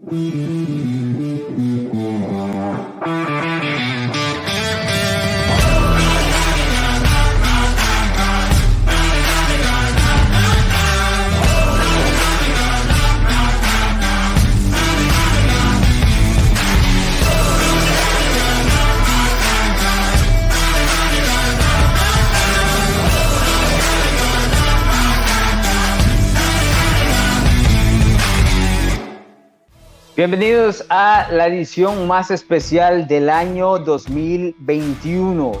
Mm-hmm. Bienvenidos a la edición más especial del año 2021,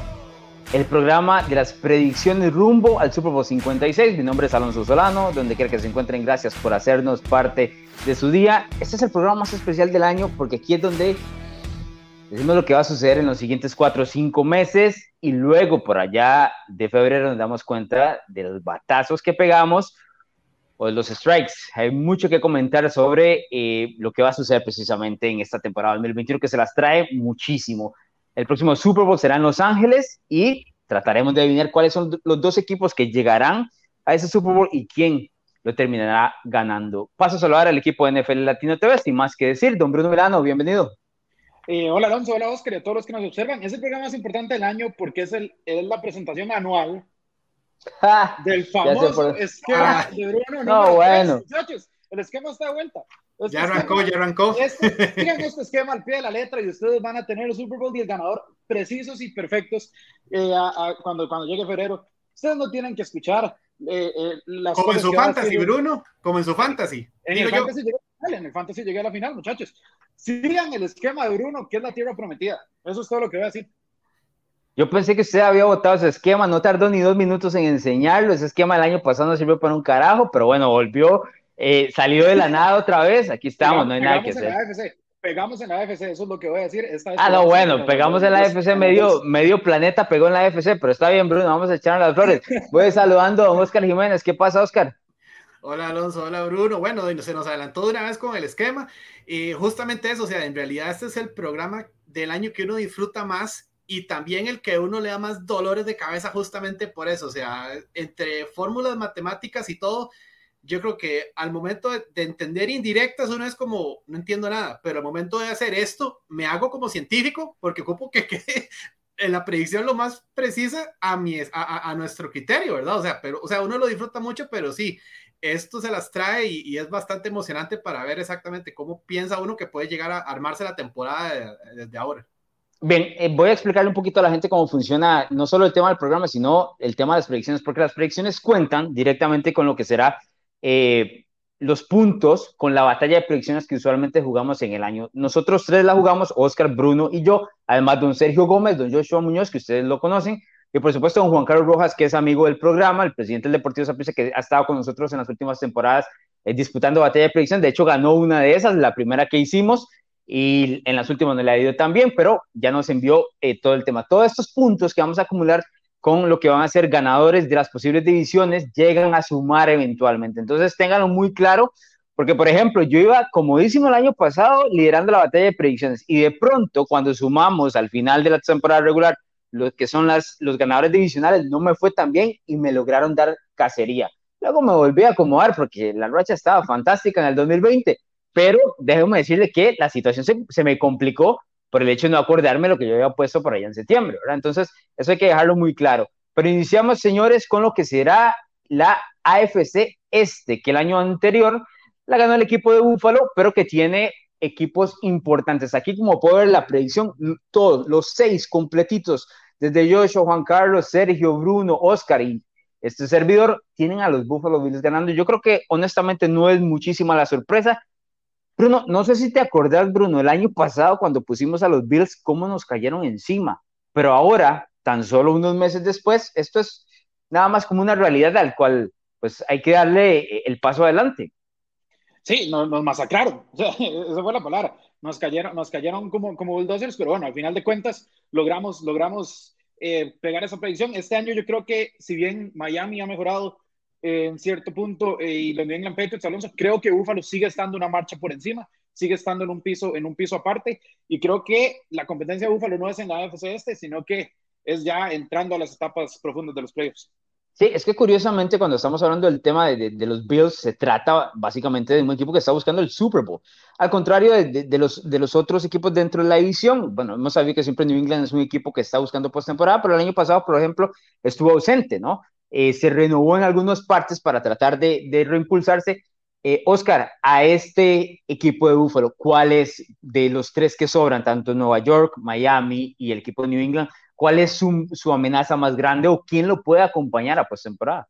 el programa de las predicciones rumbo al Super Bowl 56. Mi nombre es Alonso Solano, donde quiera que se encuentren, gracias por hacernos parte de su día. Este es el programa más especial del año porque aquí es donde decimos lo que va a suceder en los siguientes cuatro o cinco meses y luego por allá de febrero nos damos cuenta de los batazos que pegamos de los strikes. Hay mucho que comentar sobre eh, lo que va a suceder precisamente en esta temporada 2021, que se las trae muchísimo. El próximo Super Bowl será en Los Ángeles y trataremos de adivinar cuáles son los dos equipos que llegarán a ese Super Bowl y quién lo terminará ganando. Paso a saludar al equipo de NFL Latino TV, sin más que decir. Don Bruno Milano, bienvenido. Eh, hola Alonso, hola Oscar y a todos los que nos observan. Es el programa más importante del año porque es, el, es la presentación anual del famoso esquema ah. de Bruno. No, bueno. muchachos, el esquema está de vuelta. Este ya arrancó, ya arrancó. Este, este esquema al pie de la letra y ustedes van a tener el Super Bowl y el ganador precisos y perfectos eh, cuando, cuando llegue febrero. Ustedes no tienen que escuchar eh, eh, las Como en su fantasy, Bruno. Como en su fantasy. En el fantasy, llegué, en el fantasy llegué a la final, muchachos. Sigan el esquema de Bruno, que es la tierra prometida. Eso es todo lo que voy a decir. Yo pensé que usted había votado ese esquema, no tardó ni dos minutos en enseñarlo. Ese esquema del año pasado no sirvió para un carajo, pero bueno, volvió, eh, salió de la nada otra vez. Aquí estamos, no hay nada que hacer. Pegamos en la AFC, eso es lo que voy a decir. ah, no, bueno, pegamos en la AFC, medio, medio planeta pegó en la AFC, pero está bien, Bruno, vamos a echar las flores. Voy saludando a Oscar Jiménez. ¿Qué pasa, Oscar? Hola Alonso, hola Bruno. Bueno, se nos adelantó de una vez con el esquema. Y justamente eso, o sea, en realidad este es el programa del año que uno disfruta más y también el que uno le da más dolores de cabeza justamente por eso, o sea, entre fórmulas matemáticas y todo, yo creo que al momento de, entender indirectas uno es como, no entiendo nada, pero al momento de hacer esto, me hago como científico porque ocupo que quede en la predicción lo más precisa a, mi, a, a, nuestro criterio, ¿verdad? O sea, pero, o sea, uno lo disfruta mucho, pero sí, esto se las trae y, y, es bastante emocionante para ver exactamente cómo piensa uno que puede llegar a armarse la temporada desde ahora. Bien, eh, voy a explicarle un poquito a la gente cómo funciona no solo el tema del programa, sino el tema de las predicciones, porque las predicciones cuentan directamente con lo que será eh, los puntos con la batalla de predicciones que usualmente jugamos en el año. Nosotros tres la jugamos, Oscar, Bruno y yo, además don Sergio Gómez, don Joshua Muñoz, que ustedes lo conocen, y por supuesto don Juan Carlos Rojas, que es amigo del programa, el presidente del Deportivo Saprissa, que ha estado con nosotros en las últimas temporadas eh, disputando batalla de predicciones. De hecho, ganó una de esas, la primera que hicimos y en las últimas no le ha ido tan bien, pero ya nos envió eh, todo el tema. Todos estos puntos que vamos a acumular con lo que van a ser ganadores de las posibles divisiones llegan a sumar eventualmente. Entonces, ténganlo muy claro, porque, por ejemplo, yo iba comodísimo el año pasado liderando la batalla de predicciones y de pronto, cuando sumamos al final de la temporada regular los que son las, los ganadores divisionales, no me fue tan bien y me lograron dar cacería. Luego me volví a acomodar porque la racha estaba fantástica en el 2020 pero déjeme decirle que la situación se, me complicó por el hecho de no acordarme lo que yo había puesto por allá en septiembre, ¿verdad? Entonces, eso hay que dejarlo muy claro. Pero iniciamos, señores, con lo que será la AFC Este, que el año anterior la ganó el equipo de Búfalo, pero que tiene equipos importantes. Aquí, como puedo ver la predicción, todos, los seis completitos, desde Joshua, Juan Carlos, Sergio, Bruno, Oscar y este servidor, tienen a los Buffalo Bills ganando. Yo creo que honestamente no es muchísima la sorpresa. Bruno, no sé si te acordás, Bruno, el año pasado cuando pusimos a los Bills, cómo nos cayeron encima, pero ahora, tan solo unos meses después, esto es nada más como una realidad al cual pues hay que darle eh, el paso adelante. Sí, nos, masacraron, esa fue la palabra, nos cayeron, nos cayeron como, como bulldozers, pero bueno, al final de cuentas logramos, logramos eh, pegar esa predicción. Este año yo creo que si bien Miami ha mejorado en cierto punto eh, y los New England Patriots, Alonso, creo que Buffalo sigue estando una marcha por encima, sigue estando en un piso, en un piso aparte y creo que la competencia de Buffalo no es en la AFC este, sino que es ya entrando a las etapas profundas de los playoffs. Sí, es que curiosamente cuando estamos hablando del tema de, los Bills, se trata básicamente de un equipo que está buscando el Super Bowl. Al contrario de, los, de los otros equipos dentro de la división, bueno, hemos sabido que siempre New England es un equipo que está buscando postemporada, pero el año pasado, por ejemplo, estuvo ausente, ¿no? Eh, se renovó en algunas partes para tratar de, reimpulsarse. Eh, Oscar, a este equipo de Buffalo, ¿cuáles de los tres que sobran, tanto Nueva York, Miami y el equipo de New England, ¿Cuál es su, amenaza más grande o quién lo puede acompañar a postemporada?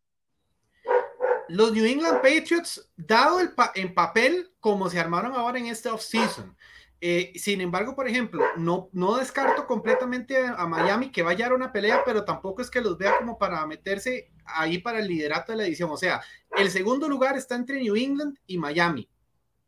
Los New England Patriots, dado el en papel como se armaron ahora en este offseason, eh, sin embargo, por ejemplo, no, no descarto completamente a, Miami que vaya a una pelea, pero tampoco es que los vea como para meterse ahí para el liderato de la edición. O sea, el segundo lugar está entre New England y Miami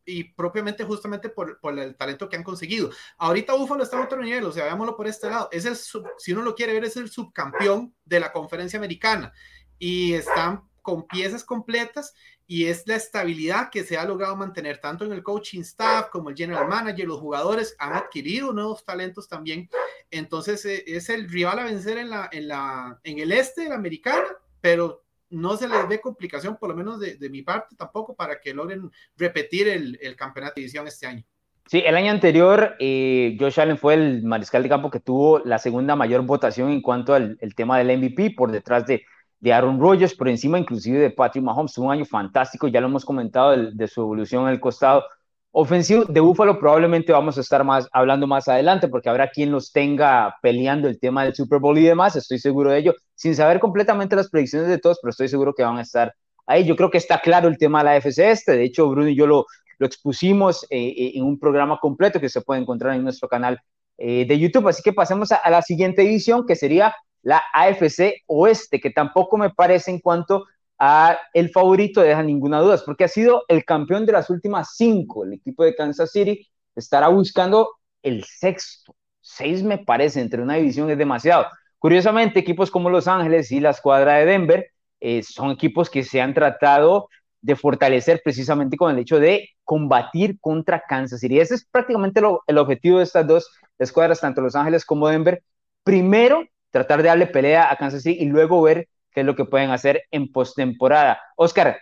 y propiamente justamente por, por, el talento que han conseguido. Ahorita Buffalo está en otro nivel, o sea, veámoslo por este lado. Es si uno lo quiere ver, es el subcampeón de la conferencia americana y están con piezas completas y es la estabilidad que se ha logrado mantener tanto en el coaching staff como el general manager, los jugadores han adquirido nuevos talentos también. Entonces eh, es el rival a vencer en, la, en, la, en el este de la americana, pero no se les ve complicación, por lo menos de, mi parte tampoco, para que logren repetir el, campeonato de división este año. Sí, el año anterior eh, Josh Allen fue el mariscal de campo que tuvo la segunda mayor votación en cuanto al el tema del MVP, por detrás de, de Aaron Rodgers, por encima inclusive de Patrick Mahomes. un año fantástico, ya lo hemos comentado, de, su evolución en el costado ofensivo de Búfalo probablemente vamos a estar más hablando más adelante porque habrá quien los tenga peleando el tema del Super Bowl y demás, estoy seguro de ello, sin saber completamente las predicciones de todos, pero estoy seguro que van a estar ahí. Yo creo que está claro el tema de la FC este, de hecho Bruno y yo lo, lo expusimos eh, eh, en un programa completo que se puede encontrar en nuestro canal eh, de YouTube, así que pasemos a la siguiente edición que sería la AFC Oeste, que tampoco me parece en cuanto a el favorito, deja ninguna duda, porque ha sido el campeón de las últimas cinco. El equipo de Kansas City estará buscando el sexto. Seis me parece, entre una división es demasiado. Curiosamente, equipos como Los Ángeles y la escuadra de Denver eh, son equipos que se han tratado de fortalecer precisamente con el hecho de combatir contra Kansas City. Ese es prácticamente el objetivo de estas dos escuadras, tanto Los Ángeles como Denver. Primero, tratar de darle pelea a Kansas City y luego ver qué es lo que pueden hacer en postemporada. Oscar,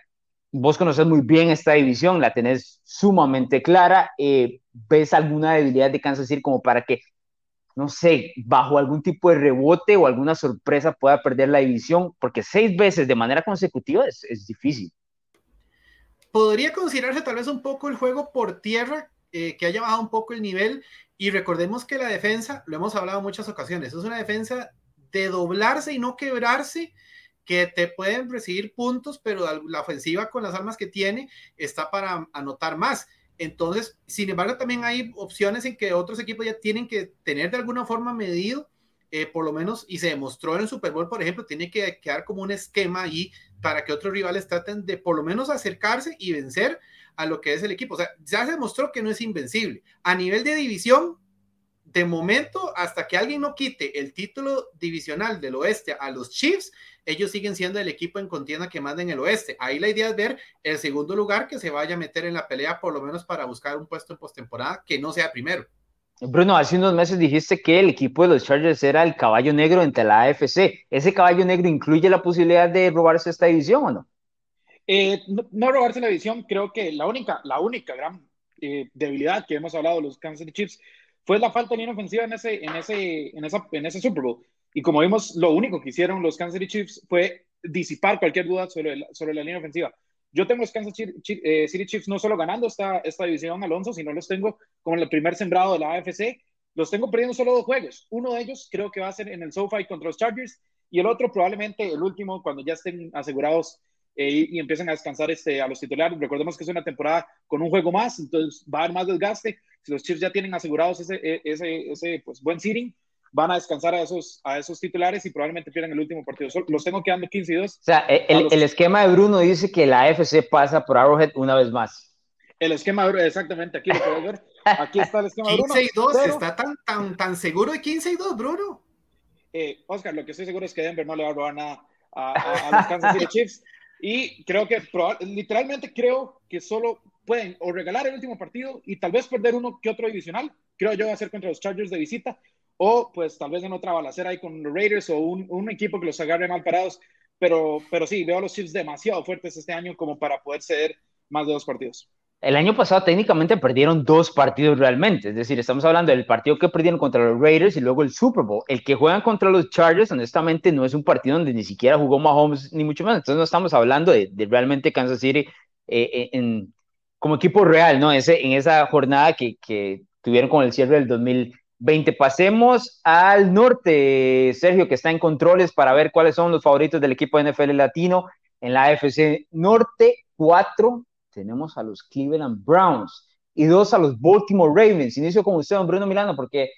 vos conoces muy bien esta división, la tenés sumamente clara. Eh, ¿Ves alguna debilidad de Kansas City como para que, no sé, bajo algún tipo de rebote o alguna sorpresa pueda perder la división? Porque seis veces de manera consecutiva es, es difícil. Podría considerarse tal vez un poco el juego por tierra, eh, que haya bajado un poco el nivel. Y recordemos que la defensa, lo hemos hablado en muchas ocasiones, es una defensa de doblarse y no quebrarse que te pueden recibir puntos, pero la ofensiva con las armas que tiene está para anotar más. Entonces, sin embargo, también hay opciones en que otros equipos ya tienen que tener de alguna forma medido, eh, por lo menos, y se demostró en el Super Bowl, por ejemplo, tiene que quedar como un esquema ahí para que otros rivales traten de por lo menos acercarse y vencer a lo que es el equipo. O sea, ya se demostró que no es invencible. A nivel de división, de momento, hasta que alguien no quite el título divisional del oeste a los Chiefs, ellos siguen siendo el equipo en contienda que manda en el oeste. Ahí la idea es ver el segundo lugar que se vaya a meter en la pelea, por lo menos para buscar un puesto en postemporada que no sea primero. Bruno, hace unos meses dijiste que el equipo de los Chargers era el caballo negro entre la AFC. ¿Ese caballo negro incluye la posibilidad de robarse esta división o no? Eh, no, robarse la división, creo que la única, la única gran eh, debilidad que hemos hablado de los Kansas City Chiefs fue la falta de línea ofensiva en ese, en ese, en esa, en ese Super Bowl. Y como vimos, lo único que hicieron los Kansas City Chiefs fue disipar cualquier duda sobre, sobre la línea ofensiva. Yo tengo los Kansas eh, City Chiefs no solo ganando esta, esta división, Alonso, sino los tengo como el primer sembrado de la AFC. Los tengo perdiendo solo dos juegos. Uno de ellos creo que va a ser en el SoFi contra los Chargers y el otro probablemente el último cuando ya estén asegurados eh, y, empiecen a descansar este, a los titulares. Recordemos que es una temporada con un juego más, entonces va a haber más desgaste. Si los Chiefs ya tienen asegurados ese, e, ese, ese pues, buen seeding, van a descansar a esos, a esos titulares y probablemente pierdan el último partido. Los tengo quedando 15 y 2. O sea, el, el, esquema de Bruno dice que la AFC pasa por Arrowhead una vez más. El esquema de Bruno, exactamente, aquí lo puedes ver. Aquí está el esquema de Bruno. 15 y 2, está tan, tan, tan seguro de 15 y 2, Bruno. Eh, Oscar, lo que estoy seguro es que Denver no le va a robar nada a, a, los Kansas City Chiefs. Y creo que, literalmente creo que solo pueden o regalar el último partido y tal vez perder uno que otro divisional. Creo yo va a ser contra los Chargers de visita o pues tal vez en otra balacera ahí con los Raiders o un, un, equipo que los agarre mal parados. pero, pero sí, veo a los Chiefs demasiado fuertes este año como para poder ceder más de dos partidos. El año pasado técnicamente perdieron dos partidos realmente, es decir, estamos hablando del partido que perdieron contra los Raiders y luego el Super Bowl. El que juegan contra los Chargers, honestamente, no es un partido donde ni siquiera jugó Mahomes, ni mucho menos. Entonces no estamos hablando de, realmente Kansas City eh, en, como equipo real, ¿no? Ese, en esa jornada que, tuvieron con el cierre del 2020. Pasemos al norte, Sergio, que está en controles para ver cuáles son los favoritos del equipo de NFL latino en la AFC Norte. Cuatro, tenemos a los Cleveland Browns y dos a los Baltimore Ravens. Inicio con usted, don Bruno Milano, porque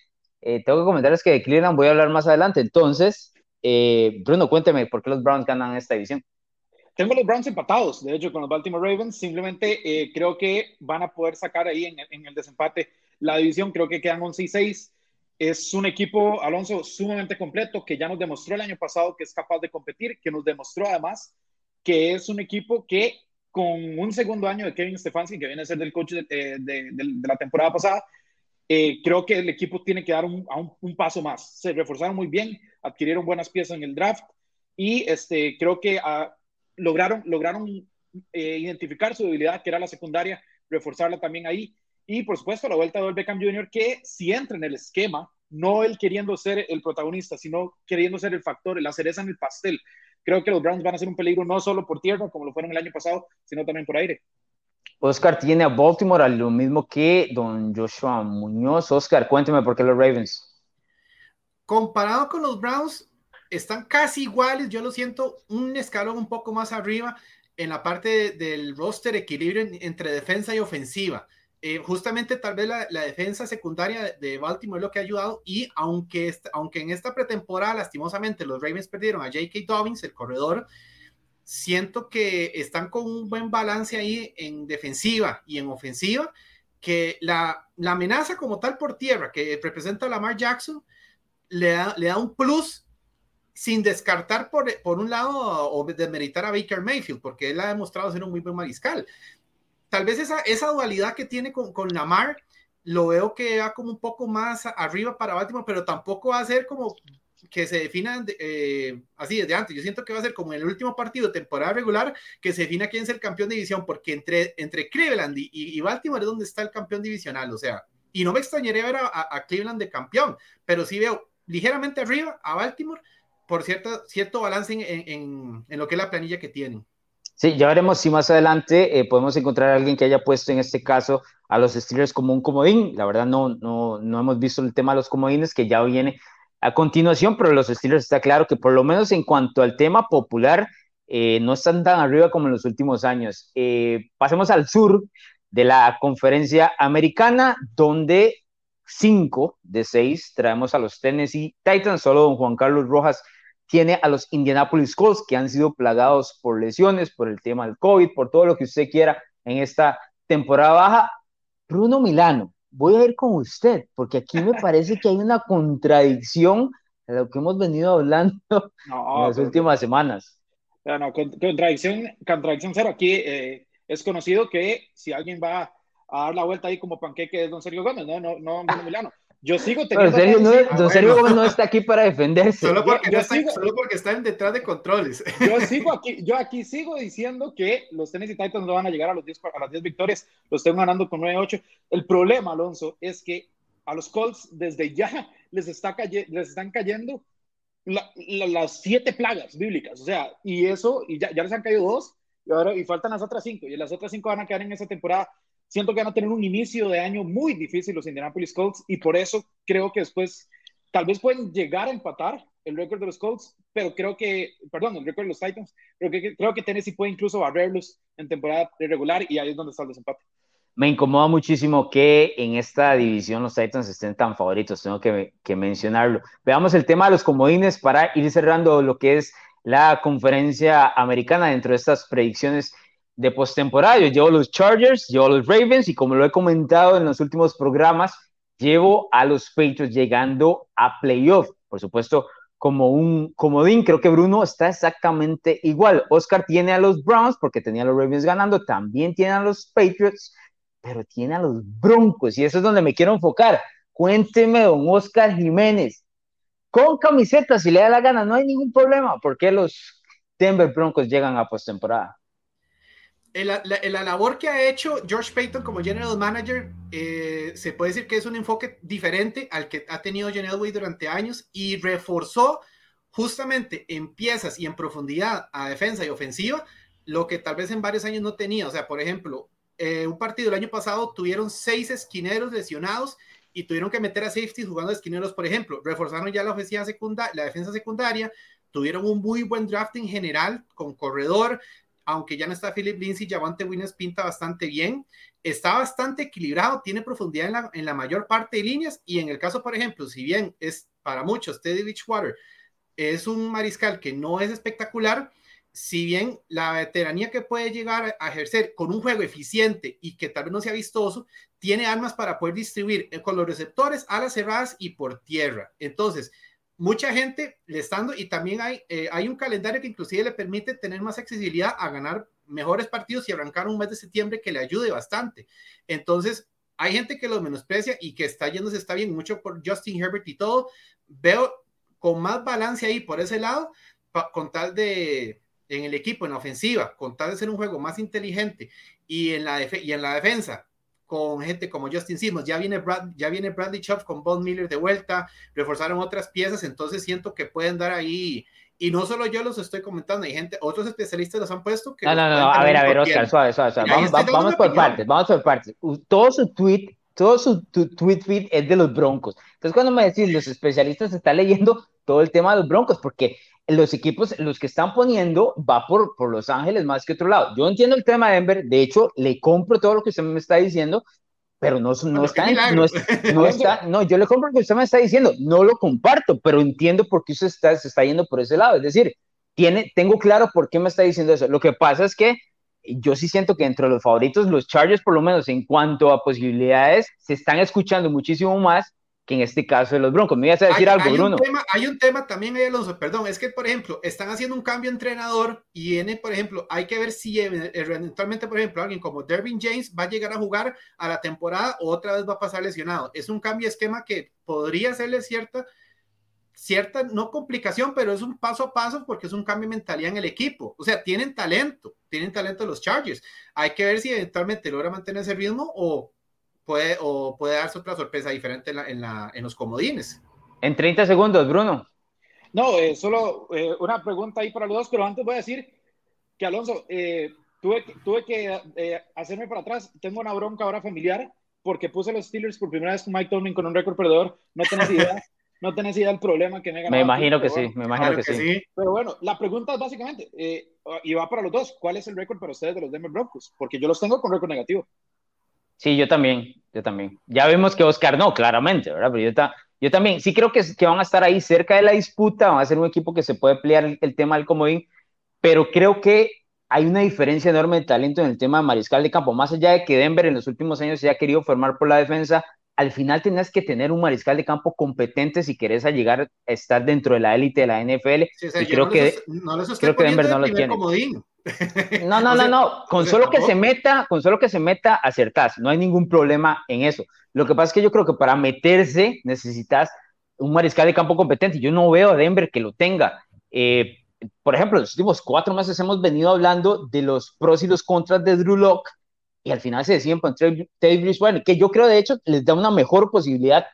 eh, tengo que comentarles que de Cleveland voy a hablar más adelante. Entonces, eh, Bruno, cuénteme por qué los Browns ganan esta división. Tengo los Browns empatados, de hecho, con los Baltimore Ravens. Simplemente eh, creo que van a poder sacar ahí en, en, el desempate la división. Creo que quedan 11 y 6. Es un equipo, Alonso, sumamente completo, que ya nos demostró el año pasado que es capaz de competir, que nos demostró además que es un equipo que con un segundo año de Kevin Stefanski, que viene a ser del coach de, eh, de, de, la temporada pasada, eh, creo que el equipo tiene que dar un, un, un, paso más. Se reforzaron muy bien, adquirieron buenas piezas en el draft y este, creo que a, lograron, lograron eh, identificar su debilidad, que era la secundaria, reforzarla también ahí. Y por supuesto, la vuelta del Beckham Jr., que si entra en el esquema, no él queriendo ser el protagonista, sino queriendo ser el factor, la cereza en el pastel. Creo que los Browns van a ser un peligro no solo por tierra, como lo fueron el año pasado, sino también por aire. Oscar tiene a Baltimore a lo mismo que don Joshua Muñoz. Oscar, cuénteme por qué los Ravens. Comparado con los Browns, están casi iguales, yo lo siento un escalón un poco más arriba en la parte del roster equilibrio entre defensa y ofensiva. Eh, justamente tal vez la, defensa secundaria de Baltimore es lo que ha ayudado y aunque, aunque en esta pretemporada lastimosamente los Ravens perdieron a J.K. Dobbins, el corredor, siento que están con un buen balance ahí en defensiva y en ofensiva, que la, la amenaza como tal por tierra que representa Lamar Jackson le da, le da un plus sin descartar por, por un lado o desmeritar a Baker Mayfield, porque él ha demostrado ser un muy buen mariscal. Tal vez esa, esa dualidad que tiene con, con Lamar, lo veo que va como un poco más arriba para Baltimore, pero tampoco va a ser como que se definan eh, así desde antes. Yo siento que va a ser como en el último partido de temporada regular que se defina quién es el campeón de división, porque entre, entre Cleveland y, y, Baltimore es donde está el campeón divisional, o sea, y no me extrañaría ver a, a Cleveland de campeón, pero sí veo ligeramente arriba a Baltimore por cierto, cierto balance en, en, lo que es la planilla que tienen. Sí, ya veremos si más adelante eh, podemos encontrar a alguien que haya puesto en este caso a los Steelers como un comodín. La verdad no, no, no hemos visto el tema de los comodines que ya viene a continuación, pero los Steelers está claro que por lo menos en cuanto al tema popular eh, no están tan arriba como en los últimos años. Eh, pasemos al sur de la conferencia americana, donde cinco de seis traemos a los Tennessee Titans, solo don Juan Carlos Rojas tiene a los Indianapolis Colts que han sido plagados por lesiones, por el tema del COVID, por todo lo que usted quiera en esta temporada baja. Bruno Milano, voy a ir con usted, porque aquí me parece que hay una contradicción de lo que hemos venido hablando en las últimas semanas. No, contradicción, contradicción cero. Aquí eh, es conocido que si alguien va a dar la vuelta ahí como panqueque es don Sergio Gómez, no, no, no Bruno Milano. Yo sigo teniendo. Sergio, no, don Sergio Gómez no está aquí para defenderse. Solo porque, yo, está, solo porque están detrás de controles. Yo sigo aquí, yo aquí sigo diciendo que los Tennessee Titans no van a llegar a, los 10, a las 10 victorias, los tengo ganando con 9-8. El problema, Alonso, es que a los Colts desde ya les, está les están cayendo la, las siete plagas bíblicas. O sea, y eso, y ya, ya les han caído dos, y, ahora, y faltan las otras cinco, y las otras cinco van a quedar en esa temporada siento que van a tener un inicio de año muy difícil los Indianapolis Colts y por eso creo que después tal vez pueden llegar a empatar el récord de los Colts, pero creo que, perdón, el récord de los Titans, pero que, creo que Tennessee puede incluso barrerlos en temporada regular y ahí es donde está el desempate. Me incomoda muchísimo que en esta división los Titans estén tan favoritos, tengo que, que mencionarlo. Veamos el tema de los comodines para ir cerrando lo que es la conferencia americana dentro de estas predicciones de postemporada. Yo llevo los Chargers, llevo los Ravens y como lo he comentado en los últimos programas, llevo a los Patriots llegando a playoff. Por supuesto, como un comodín, creo que Bruno está exactamente igual. Oscar tiene a los Browns porque tenía a los Ravens ganando, también tiene a los Patriots, pero tiene a los Broncos y eso es donde me quiero enfocar. Cuénteme, don Oscar Jiménez, con camiseta, si le da la gana, no hay ningún problema, porque los Denver Broncos llegan a postemporada? La, la, labor que ha hecho George Payton como general manager eh, se puede decir que es un enfoque diferente al que ha tenido John Elway durante años y reforzó justamente en piezas y en profundidad a defensa y ofensiva lo que tal vez en varios años no tenía. O sea, por ejemplo, eh, un partido el año pasado tuvieron seis esquineros lesionados y tuvieron que meter a safety jugando esquineros, por ejemplo. Reforzaron ya la, ofensiva secundaria, la defensa secundaria, tuvieron un muy buen draft en general con corredor, aunque ya no está Philip Lindsay, Javante Williams pinta bastante bien. Está bastante equilibrado, tiene profundidad en la, en la mayor parte de líneas y en el caso, por ejemplo, si bien es para muchos Teddy Beachwater es un mariscal que no es espectacular, si bien la veteranía que puede llegar a ejercer con un juego eficiente y que tal vez no sea vistoso, tiene armas para poder distribuir eh, con los receptores, alas cerradas y por tierra. Entonces, mucha gente le estando y también hay, eh, hay un calendario que inclusive le permite tener más accesibilidad a ganar mejores partidos y arrancar un mes de septiembre que le ayude bastante. Entonces, hay gente que lo menosprecia y que está yéndose, está bien, mucho por Justin Herbert y todo. Veo con más balance ahí por ese lado, con tal de, en el equipo, en la ofensiva, con tal de ser un juego más inteligente y en la, y en la defensa, con gente como Justin Simmons, ya viene, ya viene Bradley Chubb con Von Miller de vuelta, reforzaron otras piezas, entonces siento que pueden dar ahí, y no solo yo los estoy comentando, hay gente, otros especialistas los han puesto que... No, no, no, a ver, a ver, Oscar, suave, suave, suave. Vamos, vamos por partes, vamos por partes. Todo su tweet, todo su tweet feed es de los Broncos. Entonces cuando me decís los especialistas está leyendo todo el tema de los Broncos, porque los equipos, los que están poniendo, va por, por Los Ángeles más que otro lado. Yo entiendo el tema de Denver, de hecho, le compro todo lo que usted me está diciendo, pero no, no, está, no, no, está, no, yo le compro lo que usted me está diciendo, no lo comparto, pero entiendo por qué usted está, se está yendo por ese lado. Es decir, tiene, tengo claro por qué me está diciendo eso. Lo que pasa es que yo sí siento que entre los favoritos, los Chargers, por lo menos en cuanto a posibilidades, se están escuchando muchísimo más que en este caso de los Broncos. Me ibas a decir algo, Bruno. Un tema, hay un tema también Alonso, perdón, es que, por ejemplo, están haciendo un cambio de entrenador y viene, por ejemplo, hay que ver si eventualmente, por ejemplo, alguien como Dervin James va a llegar a jugar a la temporada o otra vez va a pasar lesionado. Es un cambio de esquema que podría serle cierta, cierta, no complicación, pero es un paso a paso porque es un cambio de mentalidad en el equipo. O sea, tienen talento, tienen talento los Chargers. Hay que ver si eventualmente logra mantener ese ritmo o puede, o puede darse otra sorpresa diferente en, la, en, los comodines. En 30 segundos, Bruno. No, eh, solo eh, una pregunta ahí para los dos, pero antes voy a decir que Alonso, eh, tuve, tuve que hacerme para atrás. Tengo una bronca ahora familiar porque puse los Steelers por primera vez con Mike Tomlin con un récord perdedor. No tenés idea. no tenés idea del problema que me Me imagino que sí, me imagino que, sí. Pero bueno, la pregunta es básicamente, y va para los dos, ¿cuál es el récord para ustedes de los Denver Broncos? Porque yo los tengo con récord negativo. Sí, yo también, yo también. Ya vemos que Oscar no, claramente, ¿verdad? Pero yo, yo también, sí creo que, que van a estar ahí cerca de la disputa, van a ser un equipo que se puede pelear el, tema del comodín, pero creo que hay una diferencia enorme de talento en el tema de mariscal de campo. Más allá de que Denver en los últimos años se haya querido formar por la defensa, al final tenés que tener un mariscal de campo competente si querés llegar a estar dentro de la élite de la NFL. y creo, que, creo que Denver no lo tiene. No, no, no, no. Con solo que se meta, con solo que se meta, acertás. No hay ningún problema en eso. Lo que pasa es que yo creo que para meterse necesitas un mariscal de campo competente. Yo no veo a Denver que lo tenga. Eh, por ejemplo, los últimos cuatro meses hemos venido hablando de los pros y los contras de Drew Locke y al final se deciden por Teddy Bridgewater, que yo creo de hecho les da una mejor posibilidad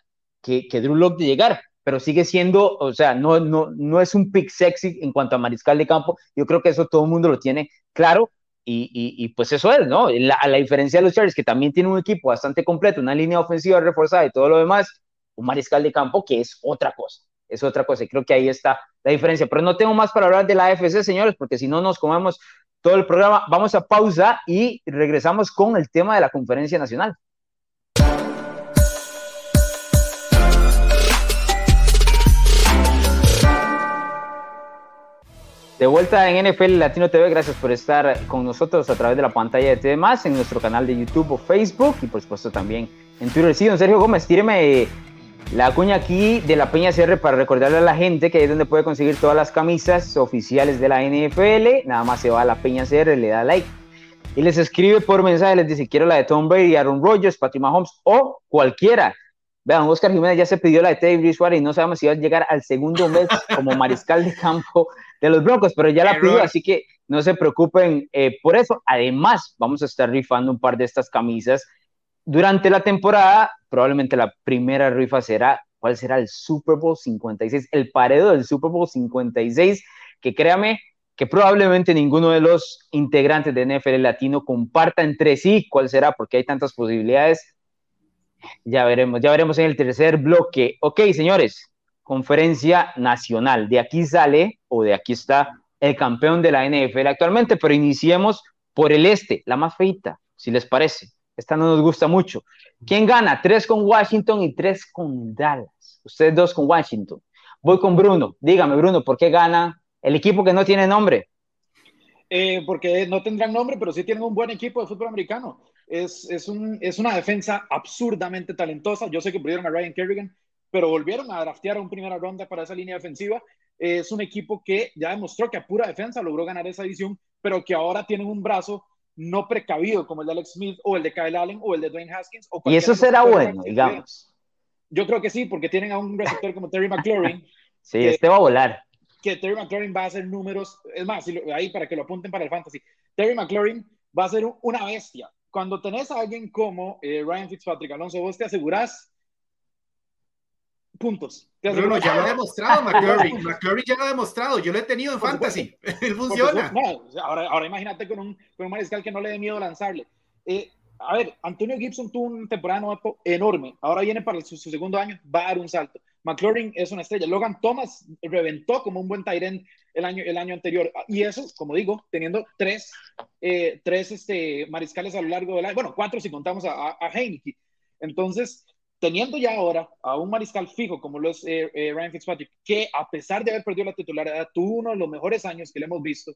que, que Drew Locke de llegar pero sigue siendo, o sea, no, no, no es un pick sexy en cuanto a mariscal de campo. Yo creo que eso todo el mundo lo tiene claro. Y, y, pues eso es, ¿no? La, a la diferencia de los Chargers, que también tiene un equipo bastante completo, una línea ofensiva reforzada y todo lo demás, un mariscal de campo que es otra cosa, es otra cosa. Y creo que ahí está la diferencia. Pero no tengo más para hablar de la AFC, señores, porque si no nos comemos todo el programa. Vamos a pausa y regresamos con el tema de la conferencia nacional. De vuelta en NFL Latino TV, gracias por estar con nosotros a través de la pantalla de TV Más, en nuestro canal de YouTube o Facebook y por supuesto también en Twitter. Sí, don Sergio Gómez, tíreme la cuña aquí de la Peña CR para recordarle a la gente que es donde puede conseguir todas las camisas oficiales de la NFL. Nada más se va a la Peña CR, le da like y les escribe por mensaje, les dice quiero la de Tom Brady, Aaron Rodgers, Patrick Mahomes o cualquiera Vean, Oscar Jiménez ya se pidió la de Teddy Bridgewater y no sabemos si va a llegar al segundo mes como mariscal de campo de los Broncos, pero ya la pidió, así que no se preocupen eh, por eso. Además, vamos a estar rifando un par de estas camisas durante la temporada. Probablemente la primera rifa será, ¿cuál será el Super Bowl 56? El paredo del Super Bowl 56, que créame que probablemente ninguno de los integrantes de NFL Latino comparta entre sí cuál será, porque hay tantas posibilidades. Ya veremos, ya veremos en el tercer bloque. Ok, señores, conferencia nacional. De aquí sale, o de aquí está, el campeón de la NFL actualmente, pero iniciemos por el este, la más feita, si les parece. Esta no nos gusta mucho. ¿Quién gana? Tres con Washington y tres con Dallas. Ustedes dos con Washington. Voy con Bruno. Dígame, Bruno, ¿por qué gana el equipo que no tiene nombre? Eh, porque no tendrán nombre, pero sí tienen un buen equipo de fútbol americano. Es, es, un, es una defensa absurdamente talentosa. Yo sé que pudieron a Ryan Kerrigan, pero volvieron a draftear a un primera ronda para esa línea defensiva. Es un equipo que ya demostró que a pura defensa logró ganar esa edición, pero que ahora tienen un brazo no precavido como el de Alex Smith o el de Kyle Allen o el de Dwayne Haskins. y eso será bueno, digamos. Yo creo que sí, porque tienen a un receptor como Terry McLaurin. sí, este va a volar. Que Terry McLaurin va a hacer números, es más, ahí para que lo apunten para el fantasy. Terry McLaurin va a ser una bestia. Cuando tenés a alguien como eh, Ryan Fitzpatrick, Alonso, vos te asegurás puntos. Bruno, ya lo ha demostrado McCurry. McCurry ya lo ha demostrado. Yo lo he tenido en fantasy. funciona. ahora, ahora imagínate con un, con un mariscal que no le dé miedo lanzarle. Eh, a ver, Antonio Gibson tuvo un temporada enorme. Ahora viene para su, segundo año, va a dar un salto. McLaurin es una estrella. Logan Thomas reventó como un buen Tyrant el año, el año anterior. Y eso, como digo, teniendo tres, eh, tres este, mariscales a lo largo del año. Bueno, cuatro si contamos a, a. Entonces, teniendo ya ahora a un mariscal fijo como lo es eh, eh, Ryan Fitzpatrick, que a pesar de haber perdido la titularidad, tuvo uno de los mejores años que le hemos visto,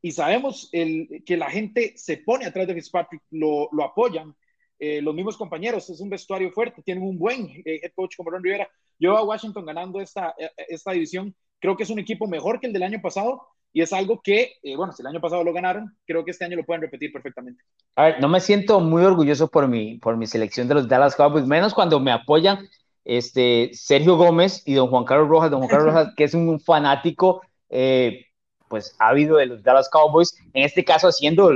y sabemos el, que la gente se pone atrás de Fitzpatrick, lo, lo apoyan, los mismos compañeros, es un vestuario fuerte, tienen un buen head coach como Ron Rivera. Yo a Washington ganando esta, esta división, creo que es un equipo mejor que el del año pasado, y es algo que, eh, bueno, si el año pasado lo ganaron, creo que este año lo pueden repetir perfectamente. A ver, no me siento muy orgulloso por mi, por mi selección de los Dallas Cowboys, menos cuando me apoyan este, Sergio Gómez y don Juan Carlos Rojas, don Juan Carlos Rojas, que es un fanático, eh, pues, ávido de los Dallas Cowboys, en este caso haciendo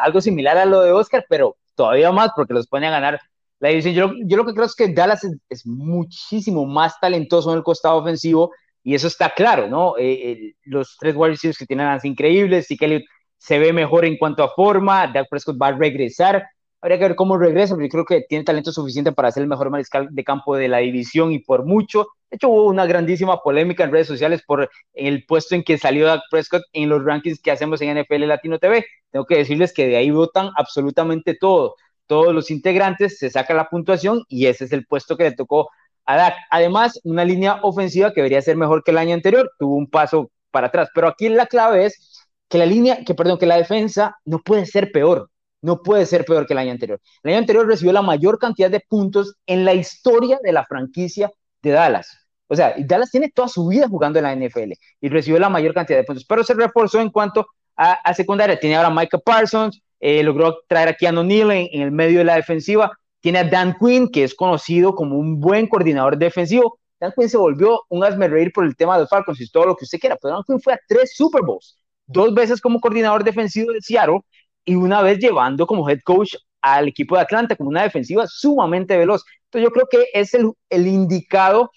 algo similar a lo de Oscar, pero todavía más porque los pone a ganar la división. Yo, yo lo que creo es que Dallas es, muchísimo más talentoso en el costado ofensivo y eso está claro, ¿no? Eh, los tres wide receivers que tienen las increíbles, sí que se ve mejor en cuanto a forma, Dak Prescott va a regresar, habría que ver cómo regresa, porque creo que tiene talento suficiente para ser el mejor mariscal de campo de la división y por mucho. De hecho, hubo una grandísima polémica en redes sociales por el puesto en que salió Dak Prescott en los rankings que hacemos en NFL Latino TV. Tengo que decirles que de ahí votan absolutamente todo. Todos los integrantes se saca la puntuación y ese es el puesto que le tocó Además, una línea ofensiva que debería ser mejor que el año anterior, tuvo un paso para atrás, pero aquí la clave es que la línea, que perdón, que la defensa no puede ser peor, no puede ser peor que el año anterior. El año anterior recibió la mayor cantidad de puntos en la historia de la franquicia de Dallas. O sea, Dallas tiene toda su vida jugando en la NFL y recibió la mayor cantidad de puntos, pero se reforzó en cuanto a, secundaria. Tiene ahora Micah Parsons, eh, logró traer a Keanu Neal en, el medio de la defensiva, tiene a Dan Quinn, que es conocido como un buen coordinador defensivo. Dan Quinn se volvió un hazme reír por el tema de los Falcons y todo lo que usted quiera, pero Dan Quinn fue a tres Super Bowls, dos veces como coordinador defensivo de Seattle y una vez llevando como head coach al equipo de Atlanta como una defensiva sumamente veloz. Entonces yo creo que es el, el indicado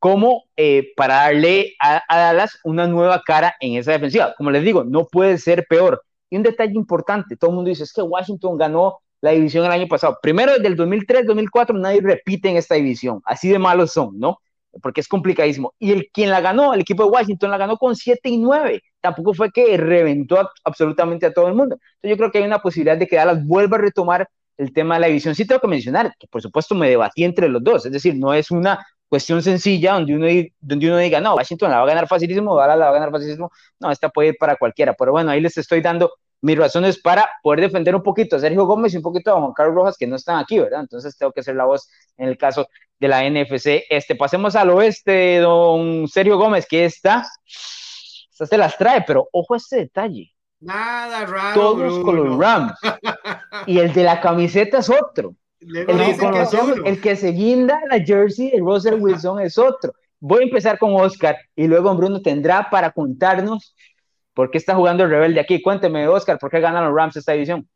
como eh, para darle a, a, Dallas una nueva cara en esa defensiva. Como les digo, no puede ser peor. Y un detalle importante, todo el mundo dice, es que Washington ganó la división el año pasado. Primero, desde el 2003-2004 nadie repite en esta división, así de malos son, ¿no? Porque es complicadísimo. Y el quien la ganó, el equipo de Washington, la ganó con 7 y 9. Tampoco fue que reventó absolutamente a todo el mundo. Entonces yo creo que hay una posibilidad de que Dallas vuelva a retomar el tema de la división. Sí tengo que mencionar que por supuesto me debatí entre los dos, es decir, no es una cuestión sencilla donde uno, donde uno diga, no, Washington la va a ganar facilísimo, Dallas la va a ganar facilísimo, no, esta puede ir para cualquiera, pero bueno, ahí les estoy dando mis razones para poder defender un poquito a Sergio Gómez y un poquito a Juan Carlos Rojas, que no están aquí, ¿verdad? Entonces tengo que ser la voz en el caso de la NFC. Este, pasemos al oeste, don Sergio Gómez, que está, se las trae, pero ojo a este detalle. Nada raro. Todos con los Rams. y el de la camiseta es otro. El, que se guinda la jersey de Russell Wilson es otro. Voy a empezar con Oscar y luego Bruno tendrá para contarnos por qué está jugando el rebelde aquí. Cuénteme, Oscar, ¿por qué ganan los Rams esta división?